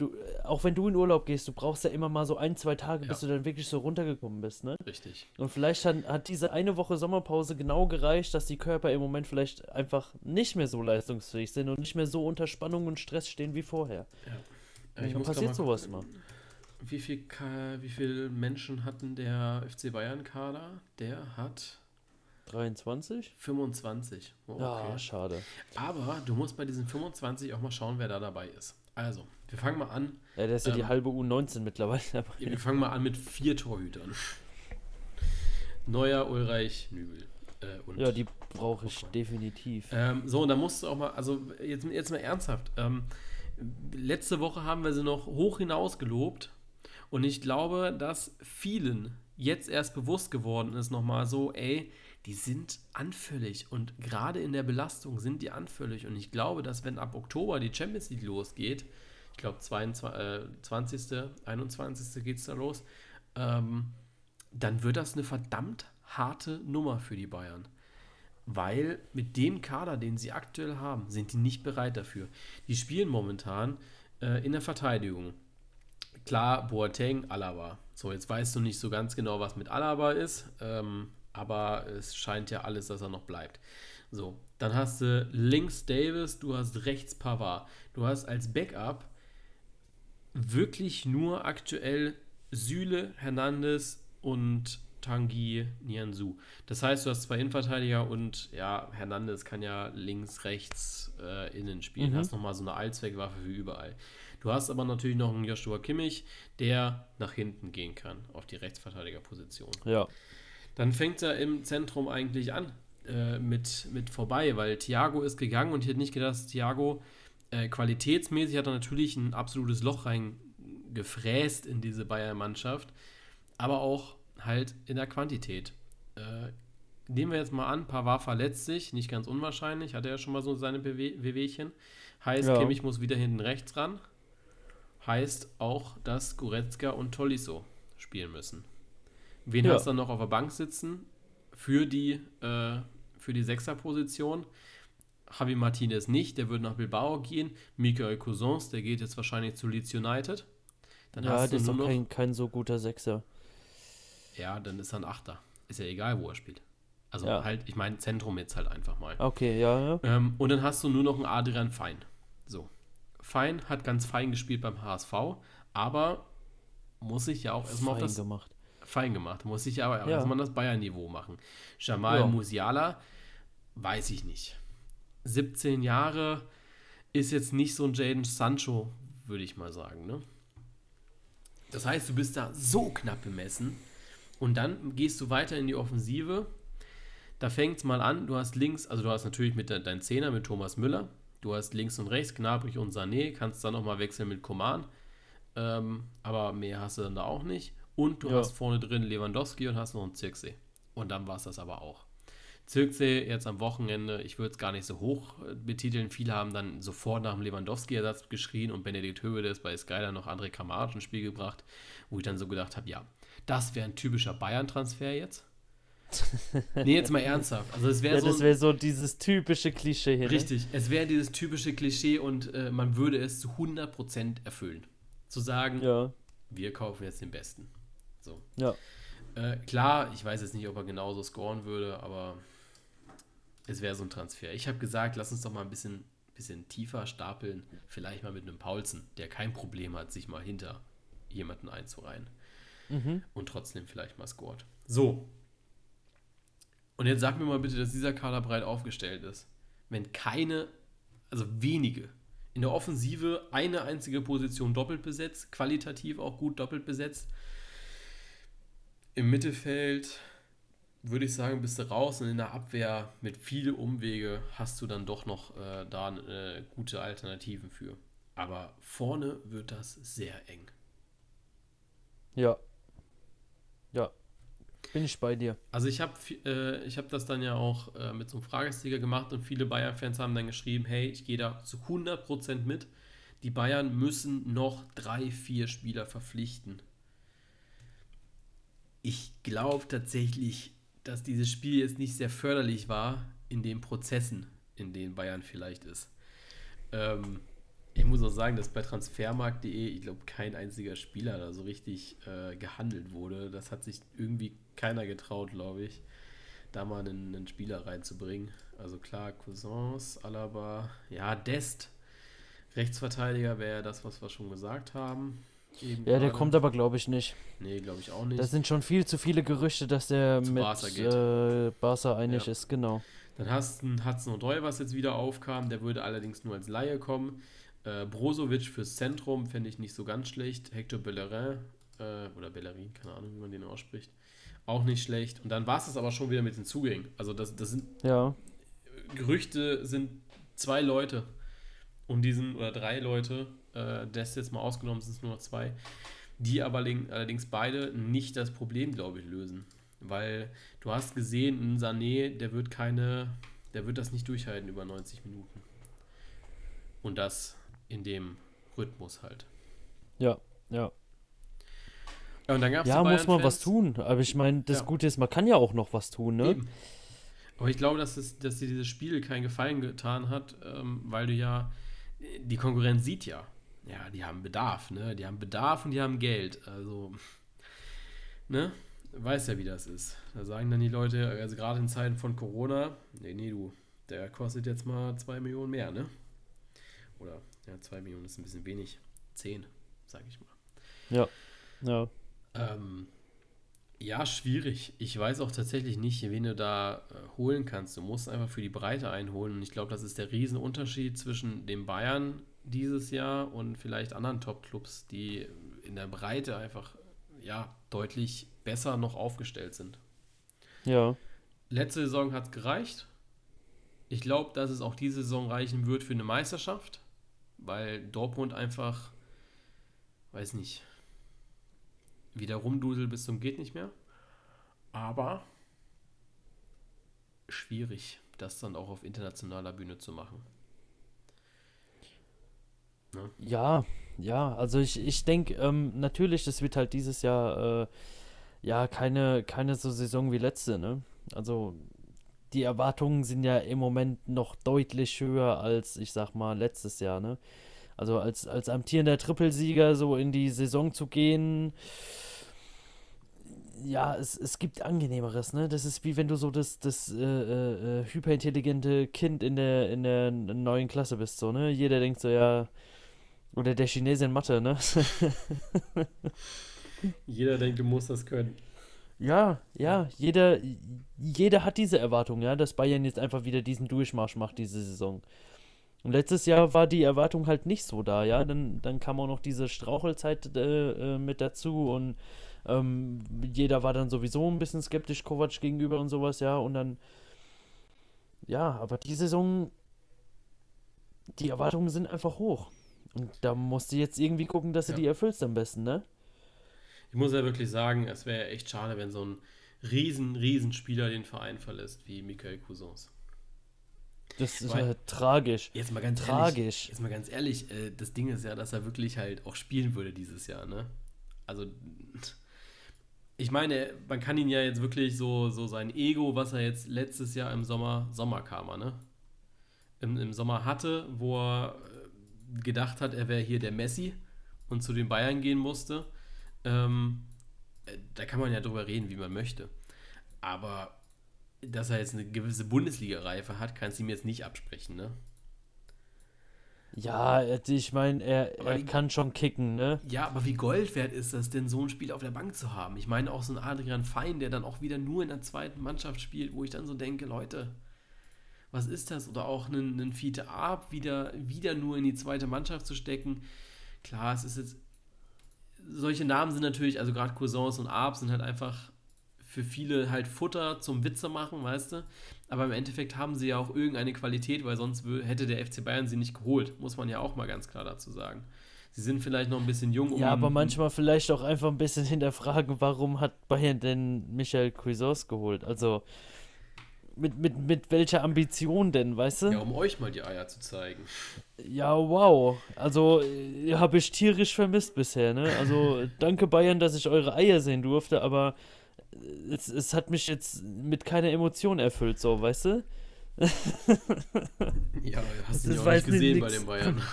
du, auch wenn du in Urlaub gehst, du brauchst ja immer mal so ein, zwei Tage, bis Ja. du dann wirklich so runtergekommen bist, ne? Richtig. Und vielleicht hat, hat diese eine Woche Sommerpause genau gereicht, dass die Körper im Moment vielleicht einfach nicht mehr so leistungsfähig sind und nicht mehr so unter Spannung und Stress stehen wie vorher. Ja. Ich muss passiert mal sowas mal. Wie viel, wie viele Menschen hatten der FC Bayern-Kader? Der hat 23? 25. Oh, okay. Ja, schade. Aber du musst bei diesen 25 auch mal schauen, wer da dabei ist. Also, wir fangen mal an. Ja, der ist ja die Ähm, halbe U19 mittlerweile dabei. Wir fangen mal an mit vier Torhütern. Neuer, Ulreich, Nübel. Äh, Ja, die brauche ich definitiv. Ähm, so, und da musst du auch mal, also jetzt, jetzt mal ernsthaft. Ähm, letzte Woche haben wir sie noch hoch hinaus gelobt. Und ich glaube, dass vielen jetzt erst bewusst geworden ist, nochmal so, ey, die sind anfällig. Und gerade in der Belastung sind die anfällig. Und ich glaube, dass wenn ab Oktober die Champions League losgeht, glaube 22, äh, 20., 21. geht es da los, ähm, dann wird das eine verdammt harte Nummer für die Bayern. Weil mit dem Kader, den sie aktuell haben, sind die nicht bereit dafür. Die spielen momentan äh, in der Verteidigung. Klar, Boateng, Alaba. So, jetzt weißt du nicht so ganz genau, was mit Alaba ist, ähm, aber es scheint ja alles, dass er noch bleibt. So, dann hast du links Davis, du hast rechts Pavard. Du hast als Backup wirklich nur aktuell Süle, Hernandez und Tanguy Nianzou. Das heißt, du hast zwei Innenverteidiger und ja, Hernandez kann ja links, rechts, äh, innen spielen. Mhm. Hast nochmal so eine Allzweckwaffe wie überall. Du hast aber natürlich noch einen Joshua Kimmich, der nach hinten gehen kann, auf die Rechtsverteidigerposition. Ja. Dann fängt er im Zentrum eigentlich an äh, mit, mit vorbei, weil Thiago ist gegangen und ich hätte nicht gedacht, dass Thiago äh, qualitätsmäßig hat er natürlich ein absolutes Loch reingefräst in diese Bayern-Mannschaft, aber auch halt in der Quantität. Äh, nehmen wir jetzt mal an, Pavard verletzt sich, nicht ganz unwahrscheinlich, hat er ja schon mal so seine Bewe Wehwehchen. Heißt, Ja. Kimmich muss wieder hinten rechts ran. Heißt auch, dass Goretzka und Tolisso spielen müssen. Wen Ja. hast du dann noch auf der Bank sitzen für die, äh, für die Sechserposition? Javi Martinez nicht, der wird nach Bilbao gehen. Michael Cousins, der geht jetzt wahrscheinlich zu Leeds United. Dann Ja, hast du das ist doch noch, kein, kein so guter Sechser. ja, dann ist er ein Achter. Ist ja egal, wo er spielt. Also Ja. halt, ich meine Zentrum jetzt halt einfach mal. Okay, ja, ja. Ähm, und dann hast du nur noch einen Adrian Fein. So. Fein hat ganz fein gespielt beim HSV, aber muss sich ja auch erstmal auf Fein das gemacht. fein gemacht. Muss ich aber Ja. erstmal das Bayern-Niveau machen. Jamal Ja. Musiala, weiß ich nicht. 17 Jahre ist jetzt nicht so ein Jaden Sancho, würde ich mal sagen. Ne? Das heißt, du bist da so knapp bemessen und dann gehst du weiter in die Offensive. Da fängt es mal an, du hast links, also du hast natürlich mit de deinen Zehner mit Thomas Müller, du hast links und rechts Gnabry und Sané, kannst dann nochmal wechseln mit Koman, ähm, aber mehr hast du dann da auch nicht. Und du Ja. hast vorne drin Lewandowski und hast noch einen Zirksee. Und dann war es das aber auch. Zirksee jetzt am Wochenende, ich würde es gar nicht so hoch äh, betiteln. Viele haben dann sofort nach dem Lewandowski-Ersatz geschrien und Benedikt Höwedes bei Sky dann noch André Kramaric ins Spiel gebracht, wo ich dann so gedacht habe, ja, das wäre ein typischer Bayern-Transfer jetzt. nee, jetzt mal ernsthaft. Also es wäre Ja, so das wäre so dieses typische Klischee hier. ne? Richtig, es wäre dieses typische Klischee und äh, man würde es zu 100% erfüllen. Zu sagen, Ne? Ja, wir kaufen jetzt den Besten. So. ja. Äh, klar, ich weiß jetzt nicht, ob er genauso scoren würde, aber es wäre so ein Transfer. Ich habe gesagt, lass uns doch mal ein bisschen, bisschen tiefer stapeln. Vielleicht mal mit einem Paulsen, der kein Problem hat, sich mal hinter jemanden einzureihen. Mhm. Und trotzdem vielleicht mal scored. So. Und jetzt sag mir mal bitte, dass dieser Kader breit aufgestellt ist. Wenn keine, also wenige, in der Offensive eine einzige Position doppelt besetzt, qualitativ auch gut doppelt besetzt. Im Mittelfeld würde ich sagen, bist du raus und in der Abwehr mit viel Umwege hast du dann doch noch äh, da äh, gute Alternativen für. Aber vorne wird das sehr eng. Ja. Ja. Bin ich bei dir. Also ich habe äh, ich hab das dann ja auch äh, mit so einem Fragesticker gemacht und viele Bayern-Fans haben dann geschrieben, hey, ich gehe da zu 100% mit. Die Bayern müssen noch drei, vier Spieler verpflichten. Ich glaube tatsächlich, dass dieses Spiel jetzt nicht sehr förderlich war, in den Prozessen, in denen Bayern vielleicht ist. Ähm, ich muss auch sagen, dass bei transfermarkt.de, ich glaube, kein einziger Spieler da so richtig äh, gehandelt wurde. Das hat sich irgendwie keiner getraut, glaube ich, da mal einen, einen, Spieler reinzubringen. Also klar, Cousins, Alaba, ja, Dest, Rechtsverteidiger wäre ja das, was wir schon gesagt haben. Eben ja, der kommt aber, glaube ich, nicht. Nee, glaube ich auch nicht. Das sind schon viel zu viele Gerüchte, dass der zu mit Barca, äh, Barca einig ja. ist, genau. Dann hast du Hudson Odoi, was jetzt wieder aufkam. Der würde allerdings nur als Laie kommen. Äh, Brozovic fürs Zentrum fände ich nicht so ganz schlecht. Hector Bellerin äh, oder Bellerin, keine Ahnung, wie man den ausspricht. Auch nicht schlecht. Und dann war es das aber schon wieder mit den Zugängen. Also das, das sind ja. Gerüchte sind zwei Leute und diesen oder drei Leute, äh, das jetzt mal ausgenommen sind es nur noch zwei, die aber allerdings beide nicht das Problem, glaube ich, lösen. Weil du hast gesehen, ein Sané, der wird keine, der wird das nicht durchhalten über 90 Minuten. Und das in dem Rhythmus halt. Ja, ja. ja und dann gab's ja, muss man was tun. Aber ich meine, das ja. Gute ist, man kann ja auch noch was tun, ne? Eben. Aber ich glaube, dass, es, dass dir dieses Spiel keinen Gefallen getan hat, ähm, weil du ja, die Konkurrenz sieht ja, ja, die haben Bedarf, ne? Die haben Bedarf und die haben Geld. Also, ne? Weiß ja, wie das ist. Da sagen dann die Leute, also gerade in Zeiten von Corona, nee, nee, du, der kostet jetzt mal zwei Millionen mehr, ne? Oder ja, 2 Millionen ist ein bisschen wenig. 10, sage ich mal. Ja, ja. Ähm, ja, schwierig. Ich weiß auch tatsächlich nicht, wen du da äh, holen kannst. Du musst einfach für die Breite einholen. Und ich glaube, das ist der Riesenunterschied zwischen den Bayern dieses Jahr und vielleicht anderen Top-Clubs, die in der Breite einfach ja, deutlich besser noch aufgestellt sind. Ja. Letzte Saison hat es gereicht. Ich glaube, dass es auch diese Saison reichen wird für eine Meisterschaft weil Dortmund einfach, weiß nicht, wieder rumdusel bis zum geht nicht mehr. Aber schwierig, das dann auch auf internationaler Bühne zu machen. Ne? Ja, ja, also ich, ich denke, ähm, natürlich, das wird halt dieses Jahr äh, ja keine, keine so Saison wie letzte, ne? Also die Erwartungen sind ja im Moment noch deutlich höher als, ich sag mal, letztes Jahr, ne? Also als, als amtierender Trippelsieger so in die Saison zu gehen, ja, es, es gibt angenehmeres, ne? Das ist wie wenn du so das, das äh, äh, hyperintelligente Kind in der, in der neuen Klasse bist, so, ne? Jeder denkt so, ja, oder der Chinese in Mathe, ne? Jeder denkt, du musst das können. Ja, ja, jeder, jeder hat diese Erwartung, ja, dass Bayern jetzt einfach wieder diesen Durchmarsch macht diese Saison. Und letztes Jahr war die Erwartung halt nicht so da, ja. Dann, dann kam auch noch diese Strauchelzeit äh, äh, mit dazu und ähm, jeder war dann sowieso ein bisschen skeptisch Kovac gegenüber und sowas, ja. Und dann, ja, aber die Saison, die Erwartungen sind einfach hoch. Und da musst du jetzt irgendwie gucken, dass du ja. die erfüllst am besten, ne? ich muss ja wirklich sagen, es wäre echt schade, wenn so ein riesen, riesen Spieler den Verein verlässt, wie Michael Cousins. Das ist Weil, tragisch. Jetzt mal ganz tragisch. Ehrlich, jetzt mal ganz ehrlich, äh, das Ding ist ja, dass er wirklich halt auch spielen würde dieses Jahr, ne? Also, ich meine, man kann ihn ja jetzt wirklich so, so sein Ego, was er jetzt letztes Jahr im Sommer, Sommerkarma, ne? Im, Im Sommer hatte, wo er gedacht hat, er wäre hier der Messi und zu den Bayern gehen musste ähm, äh, da kann man ja drüber reden, wie man möchte. Aber dass er jetzt eine gewisse Bundesliga-Reife hat, kannst du ihm jetzt nicht absprechen, ne? Ja, ich meine, er, er die, kann schon kicken, ne? Ja, aber wie Gold wert ist das denn, so ein Spiel auf der Bank zu haben? Ich meine, auch so ein Adrian Fein, der dann auch wieder nur in der zweiten Mannschaft spielt, wo ich dann so denke, Leute, was ist das? Oder auch einen, einen Fiete Ab wieder, wieder nur in die zweite Mannschaft zu stecken. Klar, es ist jetzt solche Namen sind natürlich, also gerade Cousins und Arp sind halt einfach für viele halt Futter zum Witze machen, weißt du? Aber im Endeffekt haben sie ja auch irgendeine Qualität, weil sonst hätte der FC Bayern sie nicht geholt, muss man ja auch mal ganz klar dazu sagen. Sie sind vielleicht noch ein bisschen jung. Um ja, aber manchmal vielleicht auch einfach ein bisschen hinterfragen, warum hat Bayern denn Michael Cuisance geholt? Also, mit, mit, mit welcher Ambition denn, weißt du? Ja, um euch mal die Eier zu zeigen. Ja, wow. Also habe ich tierisch vermisst bisher, ne? Also danke Bayern, dass ich eure Eier sehen durfte, aber es, es hat mich jetzt mit keiner Emotion erfüllt, so, weißt du? ja, hast du ja auch nicht gesehen nix. bei den Bayern.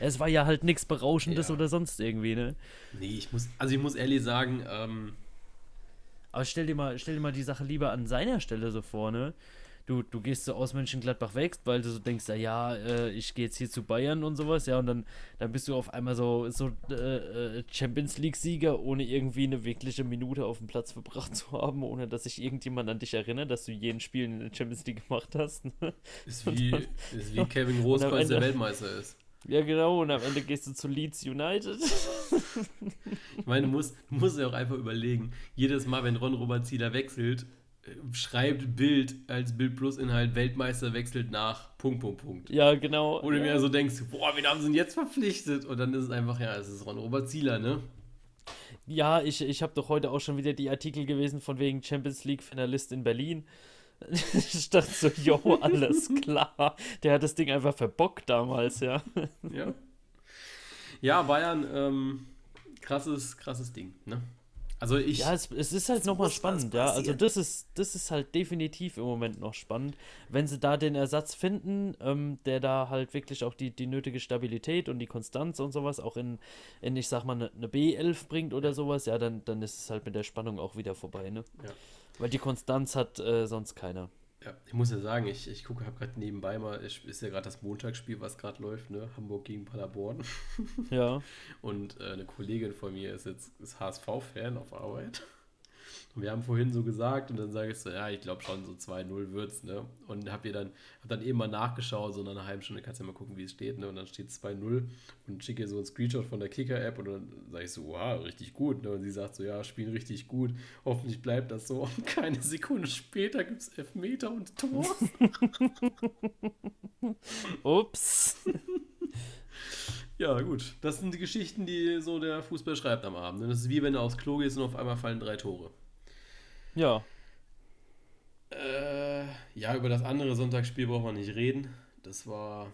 Es war ja halt nichts Berauschendes Ja. oder sonst irgendwie, ne? Nee, ich muss, also ich muss ehrlich sagen, ähm, Aber stell dir mal, stell dir mal die Sache lieber an seiner Stelle so vor, ne? Du, du gehst so aus Mönchengladbach weg, weil du so denkst, ja, ja, äh, ich gehe jetzt hier zu Bayern und sowas, ja, und dann, dann bist du auf einmal so, so äh, äh, Champions League-Sieger, ohne irgendwie eine wirkliche Minute auf dem Platz verbracht zu haben, ohne dass sich irgendjemand an dich erinnert, dass du jeden Spiel in der Champions League gemacht hast. ne? ist wie, ist wie Kevin Großkreuz der Ende- Weltmeister ist. Ja, genau, und am Ende gehst du zu Leeds United. Ich meine, du musst, du musst ja auch einfach überlegen, jedes Mal, wenn Ron Robert Zieler wechselt, äh, schreibt Bild als Bild Plus Inhalt Weltmeister wechselt nach Punkt, Punkt, Punkt. ja, genau. Oder ja. mir so denkst, boah, wen haben sie denn jetzt verpflichtet? Und dann ist es einfach, ja, es ist Ron Robert Zieler, ne? Ja, ich, ich habe doch heute auch schon wieder die Artikel gewesen von wegen Champions League Finalist in Berlin. Ich dachte so, yo, alles klar. Der hat das Ding einfach verbockt damals, ja. Ja. Ja, Bayern, ähm, krasses, krasses Ding, ne? Also ich, Ja, es, es ist halt nochmal spannend, ja. Also das ist, das ist halt definitiv im Moment noch spannend. Wenn sie da den Ersatz finden, ähm, der da halt wirklich auch die, die nötige Stabilität und die Konstanz und sowas auch in, in ich sag mal, eine, eine B11 bringt oder sowas, ja, dann, dann ist es halt mit der Spannung auch wieder vorbei, ne? Ja. Weil die Konstanz hat äh, sonst keiner. ja, ich muss ja sagen, ich, ich gucke, habe gerade nebenbei mal, ist ja gerade das Montagsspiel, was gerade läuft, ne? Hamburg gegen Paderborn. Ja. Und äh, eine Kollegin von mir ist jetzt ist HSV-Fan auf Arbeit. Und wir haben vorhin so gesagt, und dann sage ich so, ja, ich glaube schon, so 2-0 wird's, ne? Und hab ihr dann, hab dann eben mal nachgeschaut, so nach einer halben Stunde kannst du ja mal gucken, wie es steht, ne? Und dann steht 2-0 und schicke ihr so einen Screenshot von der Kicker-App und dann sage ich so, wow, richtig gut, ne? Und sie sagt so, ja, spielen richtig gut, hoffentlich bleibt das so. Und keine Sekunde später gibt's Elfmeter und Tor. Ups. Ja, gut. Das sind die Geschichten, die so der Fußball schreibt am Abend. ne? Das ist wie wenn du aufs Klo gehst und auf einmal fallen drei Tore. Ja. Äh, ja, über das andere Sonntagsspiel braucht man nicht reden. Das war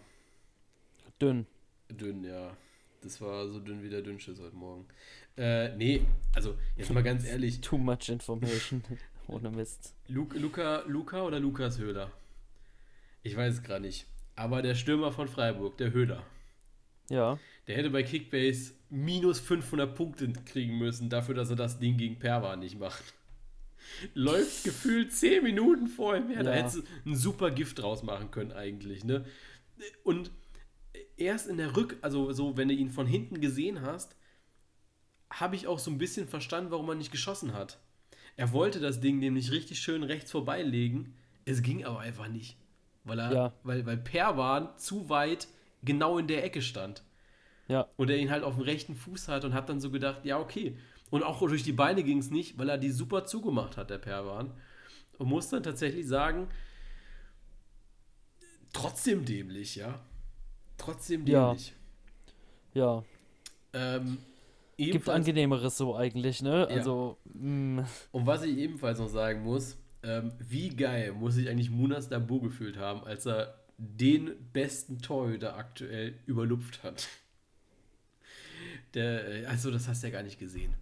Dünn. dünn, ja. Das war so dünn wie der Dünnschiss heute Morgen. Äh, nee, also jetzt mal ganz ehrlich. Too much information. Ohne Mist. Lu Luca, Luca oder Lukas Höhler? Ich weiß es gerade nicht. Aber der Stürmer von Freiburg, der Höhler, Ja. der hätte bei Kickbase minus 500 Punkte kriegen müssen, dafür, dass er das Ding gegen Perwa nicht macht. Läuft gefühlt 10 Minuten vorher mehr. Da Ja. hättest du ein super Gift draus machen können, eigentlich. Ne? Und erst in der Rück, also so, wenn du ihn von hinten gesehen hast, habe ich auch so ein bisschen verstanden, warum er nicht geschossen hat. Er wollte das Ding nämlich richtig schön rechts vorbeilegen. Es ging aber einfach nicht. Weil er, Ja. weil, weil Perwan zu weit genau in der Ecke stand. Ja. Und er ihn halt auf dem rechten Fuß hat und hat dann so gedacht, ja, okay. Und auch durch die Beine ging es nicht, weil er die super zugemacht hat, der Perwan. Und muss dann tatsächlich sagen, trotzdem dämlich, ja. Trotzdem Ja. dämlich. Ja. Ähm, Gibt angenehmeres so eigentlich, ne? Ja. Also, mh, Und was ich ebenfalls noch sagen muss, ähm, wie geil muss sich eigentlich Munas Dabo gefühlt haben, als er den besten Torhüter aktuell überlupft hat. Der, äh, also das hast du ja gar nicht gesehen.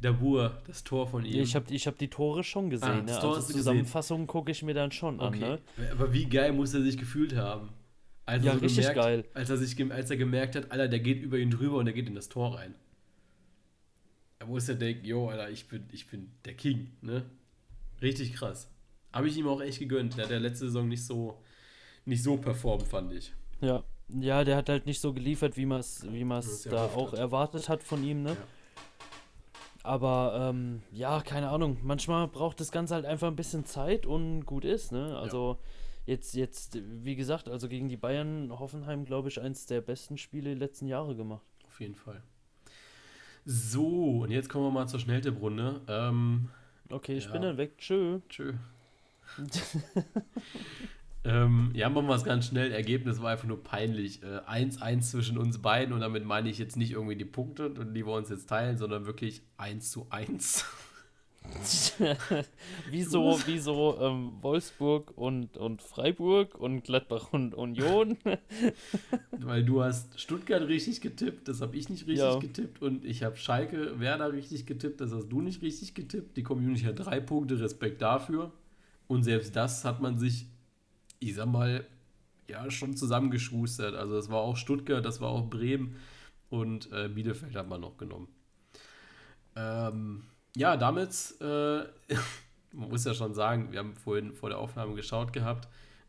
Dabur, das Tor von ihm. ich habe ich hab die Tore schon gesehen, Ah, ne? Also. Zusammenfassungen gucke ich mir dann schon an, okay. ne? Aber wie geil muss er sich gefühlt haben? Als Ja, er so richtig gemerkt, geil. Als er, sich, als er gemerkt hat, Alter, der geht über ihn drüber und der geht in das Tor rein. Da muss er denken, yo, Alter, ich bin, ich bin der King, ne? Richtig krass. Habe ich ihm auch echt gegönnt. Der hat der letzte Saison nicht so, nicht so performt, fand ich. Ja. Ja, der hat halt nicht so geliefert, wie man es wie man's er da auch hat. erwartet hat von ihm, ne? Ja. Aber ähm, ja, keine Ahnung. Manchmal braucht das Ganze halt einfach ein bisschen Zeit und gut ist, ne? Also jetzt, jetzt, wie gesagt, also gegen die Bayern Hoffenheim, glaube ich, eins der besten Spiele der letzten Jahre gemacht. Auf jeden Fall. So, und jetzt kommen wir mal zur Schnelltipprunde. Ähm, Okay, ich Ja. bin dann weg. Tschö. tschö. ähm, ja, machen wir es ganz schnell. Ergebnis war einfach nur peinlich. Äh, 1-1 zwischen uns beiden und damit meine ich jetzt nicht irgendwie die Punkte, die wir uns jetzt teilen, sondern wirklich 1 zu 1. wieso, wieso ähm, Wolfsburg und, und Freiburg und Gladbach und Union? Weil du hast Stuttgart richtig getippt, das habe ich nicht richtig Ja. getippt und ich habe Schalke Werder richtig getippt, das hast du nicht richtig getippt. Die Community hat drei Punkte, Respekt dafür. Und selbst das hat man sich ich sag mal, ja, schon zusammengeschustert. Also das war auch Stuttgart, das war auch Bremen und äh, Bielefeld hat man noch genommen. Ähm, ja, damit, äh, man muss ja schon sagen, wir haben vorhin vor der Aufnahme geschaut gehabt,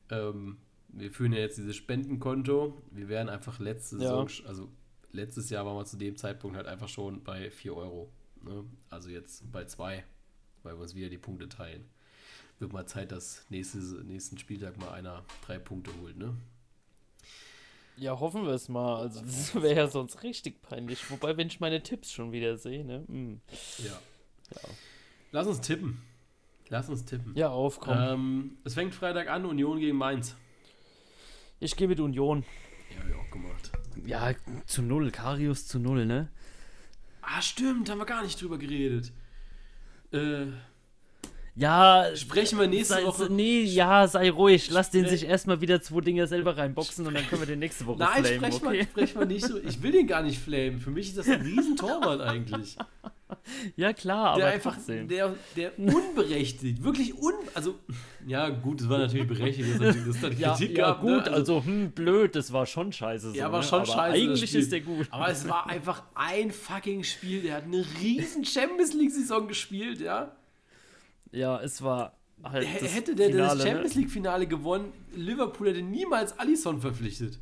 ähm, wir führen ja jetzt dieses Spendenkonto. Wir wären einfach letzte Ja. Saison, also letztes Jahr waren wir zu dem Zeitpunkt halt einfach schon bei 4 Euro. Ne? Also jetzt bei 2, weil wir uns wieder die Punkte teilen. Wird mal Zeit, dass nächste, nächsten Spieltag mal einer drei Punkte holt, ne? Ja, hoffen wir es mal. Also, das wäre ja sonst richtig peinlich. Wobei, wenn ich meine Tipps schon wieder sehe, ne? hm. Ja. Ja. Lass uns tippen. Lass uns tippen. Ja, auf, komm. Ähm, es fängt Freitag an, Union gegen Mainz. Ich gehe mit Union. Ja, hab ich auch gemacht. Ja, zu null. Karius zu null, ne? Ah, stimmt, haben wir gar nicht drüber geredet. Äh, Ja, sprechen wir nächste sei, Woche. Nee, ja, sei ruhig. Lass den Spre- sich erstmal wieder zwei Dinger selber reinboxen und dann können wir den nächste Woche Nein, flamen, sprech, okay? mal, sprech mal nicht so. Ich will den gar nicht flamen. Für mich ist das ein Riesentorwart eigentlich. Ja, klar, Der aber einfach, trotzdem. der, der unberechtigt, wirklich un... Also, ja gut, das war natürlich berechtigt, dass er das dann ja, Kritik ja gab. gut, ne? also, hm, blöd, das war schon scheiße. So, Ja, war ne? schon aber scheiße, Eigentlich ist der gut. Aber es war einfach ein fucking Spiel. Der hat eine riesen Champions League-Saison gespielt, ja. Ja, es war halt. H- Hätte der Finale, das Champions ne? League-Finale gewonnen, Liverpool hätte niemals Alisson verpflichtet.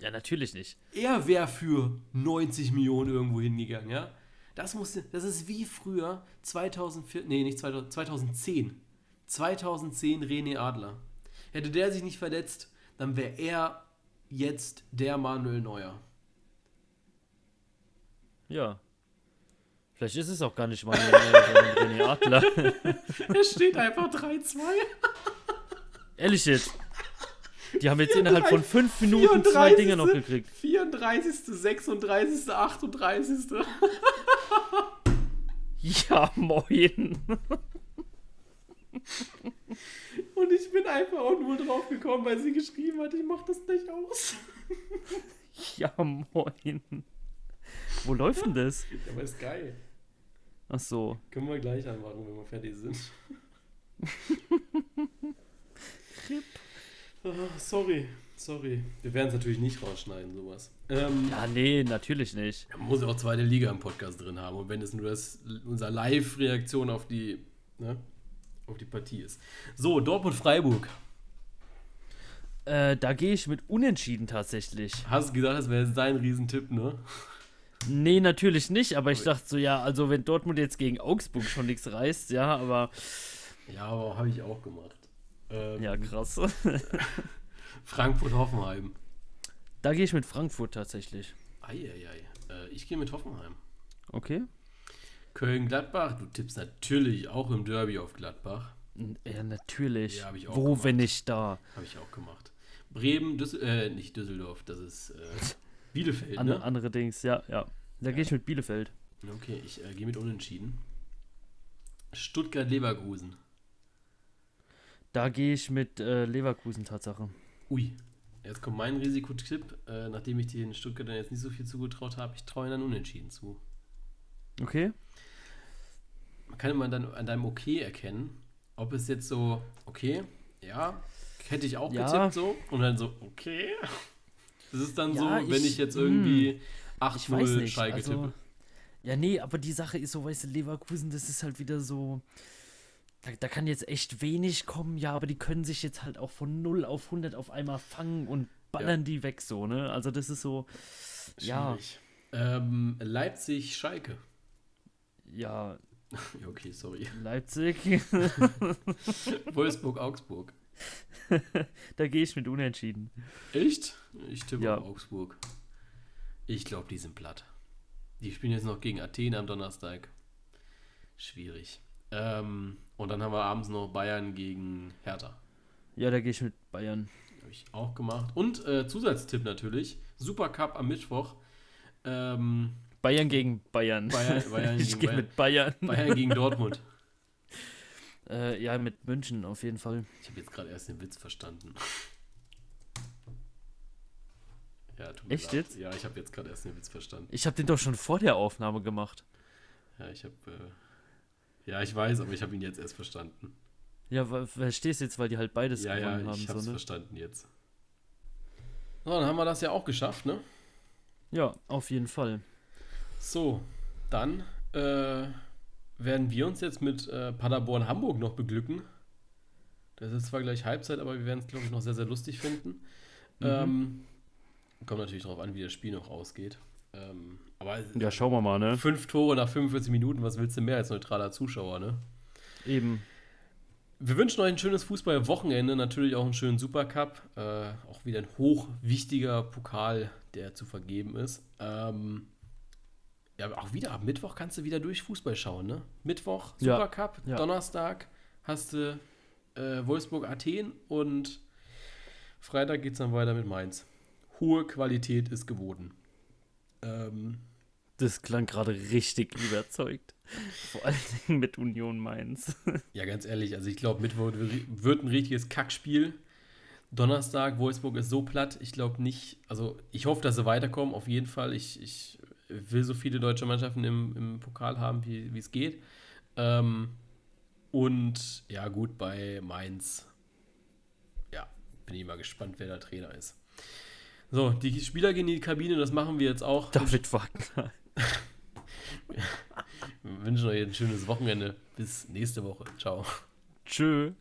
Ja, natürlich nicht. Er wäre für 90 Millionen irgendwo hingegangen, ja. Das musste, das ist wie früher 2004, nee, nicht 2000, 2010. 2010 René Adler. Hätte der sich nicht verletzt, dann wäre er jetzt der Manuel Neuer. Ja. Vielleicht ist es auch gar nicht mal sondern René Adler. Es steht einfach 3-2. Ehrlich jetzt. Die haben jetzt innerhalb von fünf Minuten zwei Dinge noch gekriegt. 34., 36., 38. Ja, moin. Und ich bin einfach auch nur drauf gekommen, weil sie geschrieben hat, ich mach das nicht aus. Ja, moin. Wo läuft denn das? Aber ist geil. Ach so. Können wir gleich anmachen, wenn wir fertig sind. Ah, sorry, sorry. Wir werden es natürlich nicht rausschneiden, sowas. Ähm, Ja, nee, natürlich nicht. Man muss auch zweite Liga im Podcast drin haben. Und wenn es nur das, unser Live-Reaktion auf die, ne, auf die Partie ist. So, Dortmund-Freiburg. Äh, da gehe ich mit Unentschieden tatsächlich. Hast du gedacht, das wäre dein Riesentipp, ne? Nee, natürlich nicht, aber ich dachte so, ja, also wenn Dortmund jetzt gegen Augsburg schon nichts reißt, ja, aber Ja, aber habe ich auch gemacht. Ähm, ja, krass. Frankfurt-Hoffenheim. Da gehe ich mit Frankfurt tatsächlich. Eieiei. Äh, ich gehe mit Hoffenheim. Okay. Köln-Gladbach. Du tippst natürlich auch im Derby auf Gladbach. Ja, natürlich. Ja, ich auch Wo, gemacht. wenn nicht da? Habe ich auch gemacht. Bremen, Düssel äh, nicht Düsseldorf, das ist äh, Bielefeld, An, ne? Andere Dings, ja, ja. Da gehe ich mit Bielefeld. Okay, ich äh, gehe mit Unentschieden. Stuttgart-Leverkusen. Da gehe ich mit äh, Leverkusen Tatsache. Ui, jetzt kommt mein Risikotipp. Äh, nachdem ich den Stuttgartern jetzt nicht so viel zugetraut habe, ich traue ihnen dann Unentschieden zu. Okay? Man kann immer dann an deinem Okay erkennen, ob es jetzt so, okay, ja, hätte ich auch Ja. getippt so. Und dann so, okay. Das ist dann Ja, so, wenn ich- ich jetzt irgendwie Ich weiß 8-0 nicht. Schalke Also, tippe. ja, nee, aber die Sache ist so, weißt du, Leverkusen, das ist halt wieder so. Da, da kann jetzt echt wenig kommen, ja, aber die können sich jetzt halt auch von 0 auf 100 auf einmal fangen und ballern die weg so, ne? Also das ist so, ja, Schwierig. Ähm, Leipzig-Schalke. ja, Ja, okay, sorry. Leipzig, Wolfsburg-Augsburg. da gehe ich mit Unentschieden. Echt? Ich tippe Ja. auf Augsburg. Ich glaube, die sind platt. Die spielen jetzt noch gegen Athen am Donnerstag. Schwierig. Ähm, und dann haben wir abends noch Bayern gegen Hertha. Ja, da gehe ich mit Bayern. Habe ich auch gemacht. Und äh, Zusatztipp natürlich. Supercup am Mittwoch. Ähm, Bayern gegen Bayern. Bayern, Bayern, ich gehe mit Bayern. Bayern gegen Dortmund. Äh, ja, mit München auf jeden Fall. Ich habe jetzt gerade erst den Witz verstanden. Ja, tut mir Echt leid. jetzt? Ja, ich habe jetzt gerade erst den Witz verstanden. Ich habe den doch schon vor der Aufnahme gemacht. Ja, ich habe. Äh, ja, ich weiß, aber ich habe ihn jetzt erst verstanden. Ja, verstehst du jetzt, weil die halt beides ja, gewonnen ja, haben. ich hab's so, ne? verstanden jetzt. So, dann haben wir das ja auch geschafft, ne? Ja, auf jeden Fall. So, dann äh, werden wir uns jetzt mit äh, Paderborn Hamburg noch beglücken. Das ist zwar gleich Halbzeit, aber wir werden es, glaube ich, noch sehr, sehr lustig finden. Mhm. Ähm, kommt natürlich darauf an, wie das Spiel noch ausgeht. Ähm, aber Ja, schauen wir mal, ne? fünf Tore nach 45 Minuten, was willst du mehr als neutraler Zuschauer, ne? Eben. Wir wünschen euch ein schönes Fußballwochenende, natürlich auch einen schönen Supercup. Äh, auch wieder ein hochwichtiger Pokal, der zu vergeben ist. Ähm, ja, auch wieder am Mittwoch kannst du wieder durch Fußball schauen, ne? Mittwoch Ja, Supercup, ja. Donnerstag hast du äh, Wolfsburg Athen und Freitag geht es dann weiter mit Mainz. Hohe Qualität ist geboten. Ähm, Das klang gerade richtig überzeugt. Vor allen Dingen mit Union Mainz. Ja, ganz ehrlich, also ich glaube, Mittwoch wird wird ein richtiges Kackspiel. Donnerstag, Wolfsburg ist so platt. Ich glaube nicht, also ich hoffe, dass sie weiterkommen, auf jeden Fall. Ich, ich will so viele deutsche Mannschaften im, im Pokal haben, wie es geht. Ähm, und ja, gut, bei Mainz, ja, bin ich mal gespannt, wer der Trainer ist. So, die Spieler gehen in die Kabine, das machen wir jetzt auch. David Wagner. Wir wünschen euch ein schönes Wochenende. Bis nächste Woche. Ciao. Tschö.